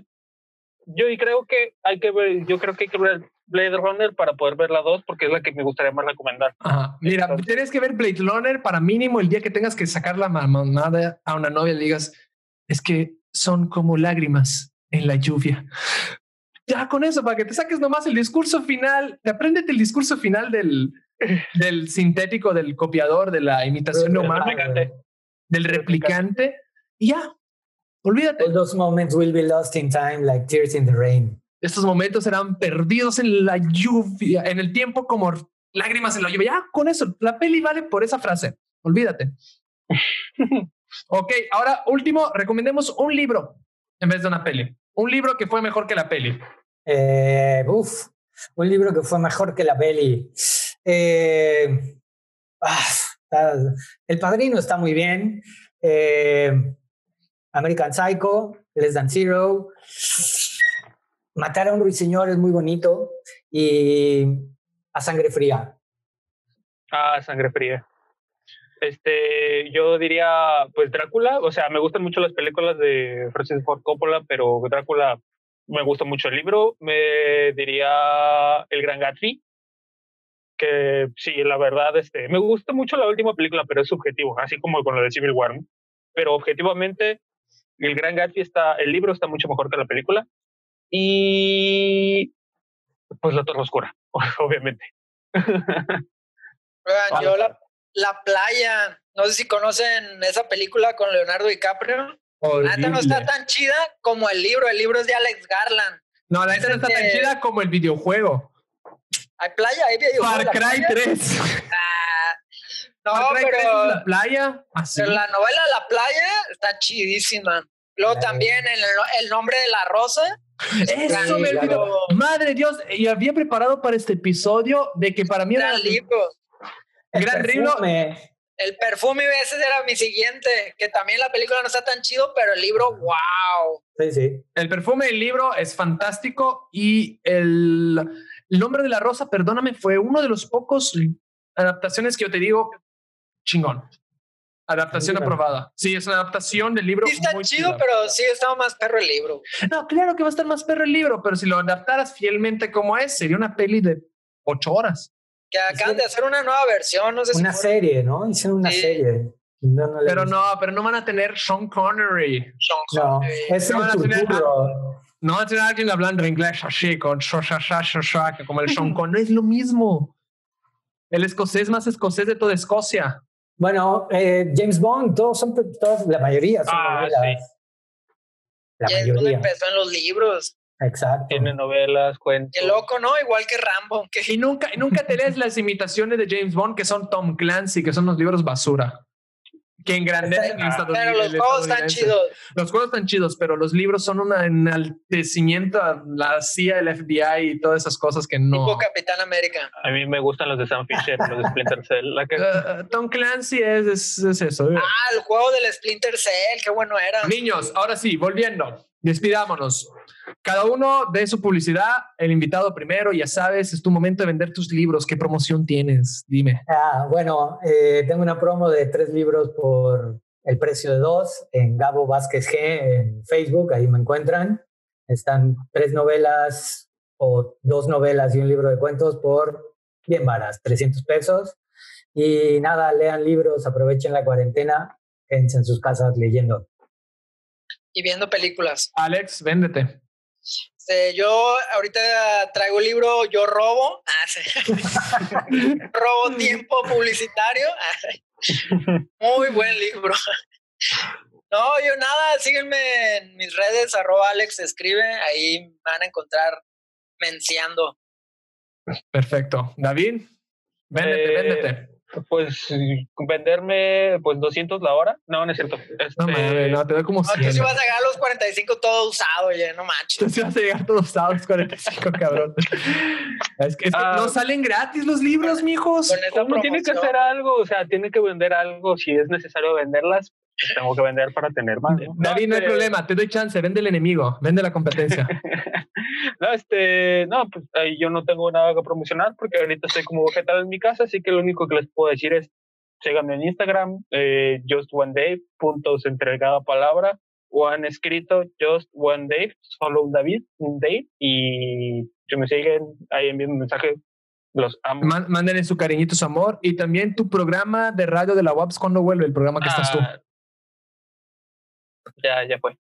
yo creo que hay que ver, yo creo que hay que ver Blade Runner para poder ver la 2 porque es la que me gustaría más recomendar. Ajá. Mira, Entonces, tienes que ver Blade Runner para mínimo el día que tengas que sacar la mamada a una novia y digas, es que son como lágrimas en la lluvia. Ya con eso, para que te saques nomás el discurso final, te apréndete el discurso final del, del sintético, del copiador, de la imitación humana, replicante. del replicante, y ya, olvídate. All those moments will be lost in time like tears in the rain. Estos momentos serán perdidos en la lluvia, en el tiempo como lágrimas en la lluvia. Ya con eso, la peli vale por esa frase. Olvídate. ok, ahora último, recomendemos un libro en vez de una peli. Un libro que fue mejor que la peli. Eh, uf, un libro que fue mejor que la peli. Eh, ah, el Padrino está muy bien. Eh, American Psycho, Less Than Zero. Matar a un ruiseñor es muy bonito. Y a sangre fría. Ah, sangre fría. Este, yo diría, pues Drácula, o sea, me gustan mucho las películas de Francis Ford Coppola, pero Drácula me gusta mucho el libro. Me diría El Gran Gatsby. que sí, la verdad, este, me gusta mucho la última película, pero es subjetivo, así como con lo de Civil War. Pero objetivamente, el Gran Gatsby está, el libro está mucho mejor que la película. Y pues la Torre Oscura, obviamente. yo la, la playa, no sé si conocen esa película con Leonardo DiCaprio. La neta no está tan chida como el libro. El libro es de Alex Garland. No, la neta no está tan chida como el videojuego. Hay playa, hay videojuego. Far Cry 3. Ah, no, Far Cry 3 pero, la playa. Así. pero la novela La playa está chidísima. Luego Claro. también el, el nombre de la rosa. Eso me claro. olvidó. Madre Dios, y había preparado para este episodio de que para mí era Gran libro. El Gran libro. perfume. El perfume ese era mi siguiente, que también la película no está tan chido, pero el libro, wow. Sí, sí. el perfume del libro es fantástico y el, el nombre de la rosa, perdóname, fue uno de los pocos adaptaciones que yo te digo chingón. Adaptación Mira. aprobada. Sí, es una adaptación del libro. Sí está muy chido, chida. pero sí estaba más perro el libro. No, claro que va a estar más perro el libro, pero si lo adaptaras fielmente como es, sería una peli de ocho horas. Que acaban de hacer una nueva versión, no sé si Una fue- serie, ¿no? Hicieron una Sí. serie. No, no Pero no, pero no van a tener Sean Connery. Sean No, Connery. es No van a el tener- turturro. No van a tener a alguien hablando inglés así, con como el Sean Connery. Es lo mismo. El escocés más escocés de toda Escocia. Bueno, eh, James Bond, todos son, todos, la mayoría son Ah, novelas. La Ya es cuando mayoría. empezó en los libros. Exacto. Tiene novelas, cuentos. Qué loco, ¿no? Igual que Rambo. Que Y nunca, y nunca te lees las imitaciones de James Bond que son Tom Clancy, que son los libros basura. Que engrandecen el Ah, estadounid- pero los el juegos están estadounidense. chidos. Los juegos están chidos, pero los libros son un enaltecimiento a la CIA, el FBI y todas esas cosas que no. Tipo Capitán América. A mí me gustan los de Sam Fisher, los de Splinter Cell. La que, Eh, Tom Clancy es, es, es eso. Ah, el juego del Splinter Cell, qué bueno era. Niños, ahora sí, volviendo, despidámonos. Cada uno de su publicidad, el invitado primero, ya sabes, es tu momento de vender tus libros. ¿Qué promoción tienes? Dime. Ah, bueno, eh, tengo una promo de tres libros por el precio de dos en Gabo Vázquez G en Facebook, ahí me encuentran. Están tres novelas o dos novelas y un libro de cuentos por bien varas, 300 pesos. Y nada, lean libros, aprovechen la cuarentena, en sus casas leyendo. Y viendo películas. Alex, véndete. Este, yo ahorita traigo el libro Yo Robo. Ah, sí. robo tiempo publicitario. Ah, Muy buen libro. No, yo nada, síguenme en mis redes, arroba Alex escribe, ahí me van a encontrar menciando. Perfecto. David, véndete, Eh, véndete. Pues venderme pues 200 la hora. No, no es cierto. Este, No mames, no, te doy como No, tú 100. sí vas a llegar a los 45 todo usado, oye, no manches. Tú sí vas a llegar todos los sábados 45, cabrón. Es que, es que Ah. no salen gratis los libros, mijos. Uno tiene que hacer algo, o sea, tiene que vender algo. Si es necesario venderlas, tengo que vender para tener más. ¿no? David, no hay este, problema, te doy chance, vende el enemigo, vende la competencia. No, este, no, pues ahí yo no tengo nada que promocionar porque ahorita estoy como vegetal en mi casa, así que lo único que les puedo decir es síganme en Instagram, eh, just one day, puntos entre cada palabra, o han escrito just one day, solo un David, un day, y si me siguen, ahí envíen un mensaje, los amo. Man- Mándenle su cariñito, su amor. Y también tu programa de radio de la WAPS, cuando vuelve el programa que estás tú? Ya, ya fue.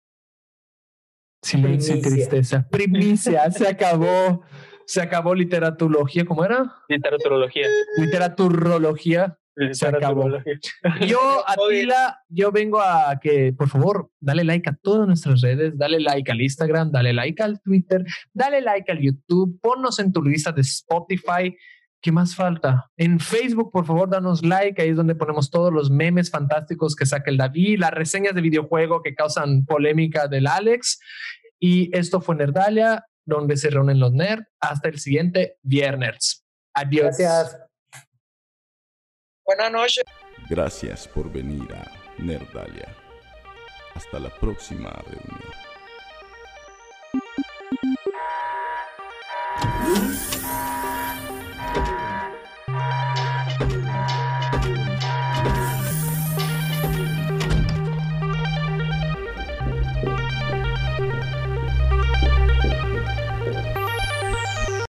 Silencio y tristeza. Primicia, se acabó. Se acabó literaturología, ¿cómo era? Literaturología. Literaturología. Se acabó. Yo. Atila, yo vengo a que, por favor, dale like a todas nuestras redes, dale like al Instagram, dale like al Twitter, dale like al YouTube, ponnos en tu lista de Spotify. ¿Qué más falta? En Facebook, por favor, danos like. Ahí es donde ponemos todos los memes fantásticos que saca el David, las reseñas de videojuego que causan polémica del Alex. Y esto fue Nerdalia, donde se reúnen los nerds. Hasta el siguiente viernes. Adiós. Gracias. Buenas noches. Gracias por venir a Nerdalia. Hasta la próxima reunión.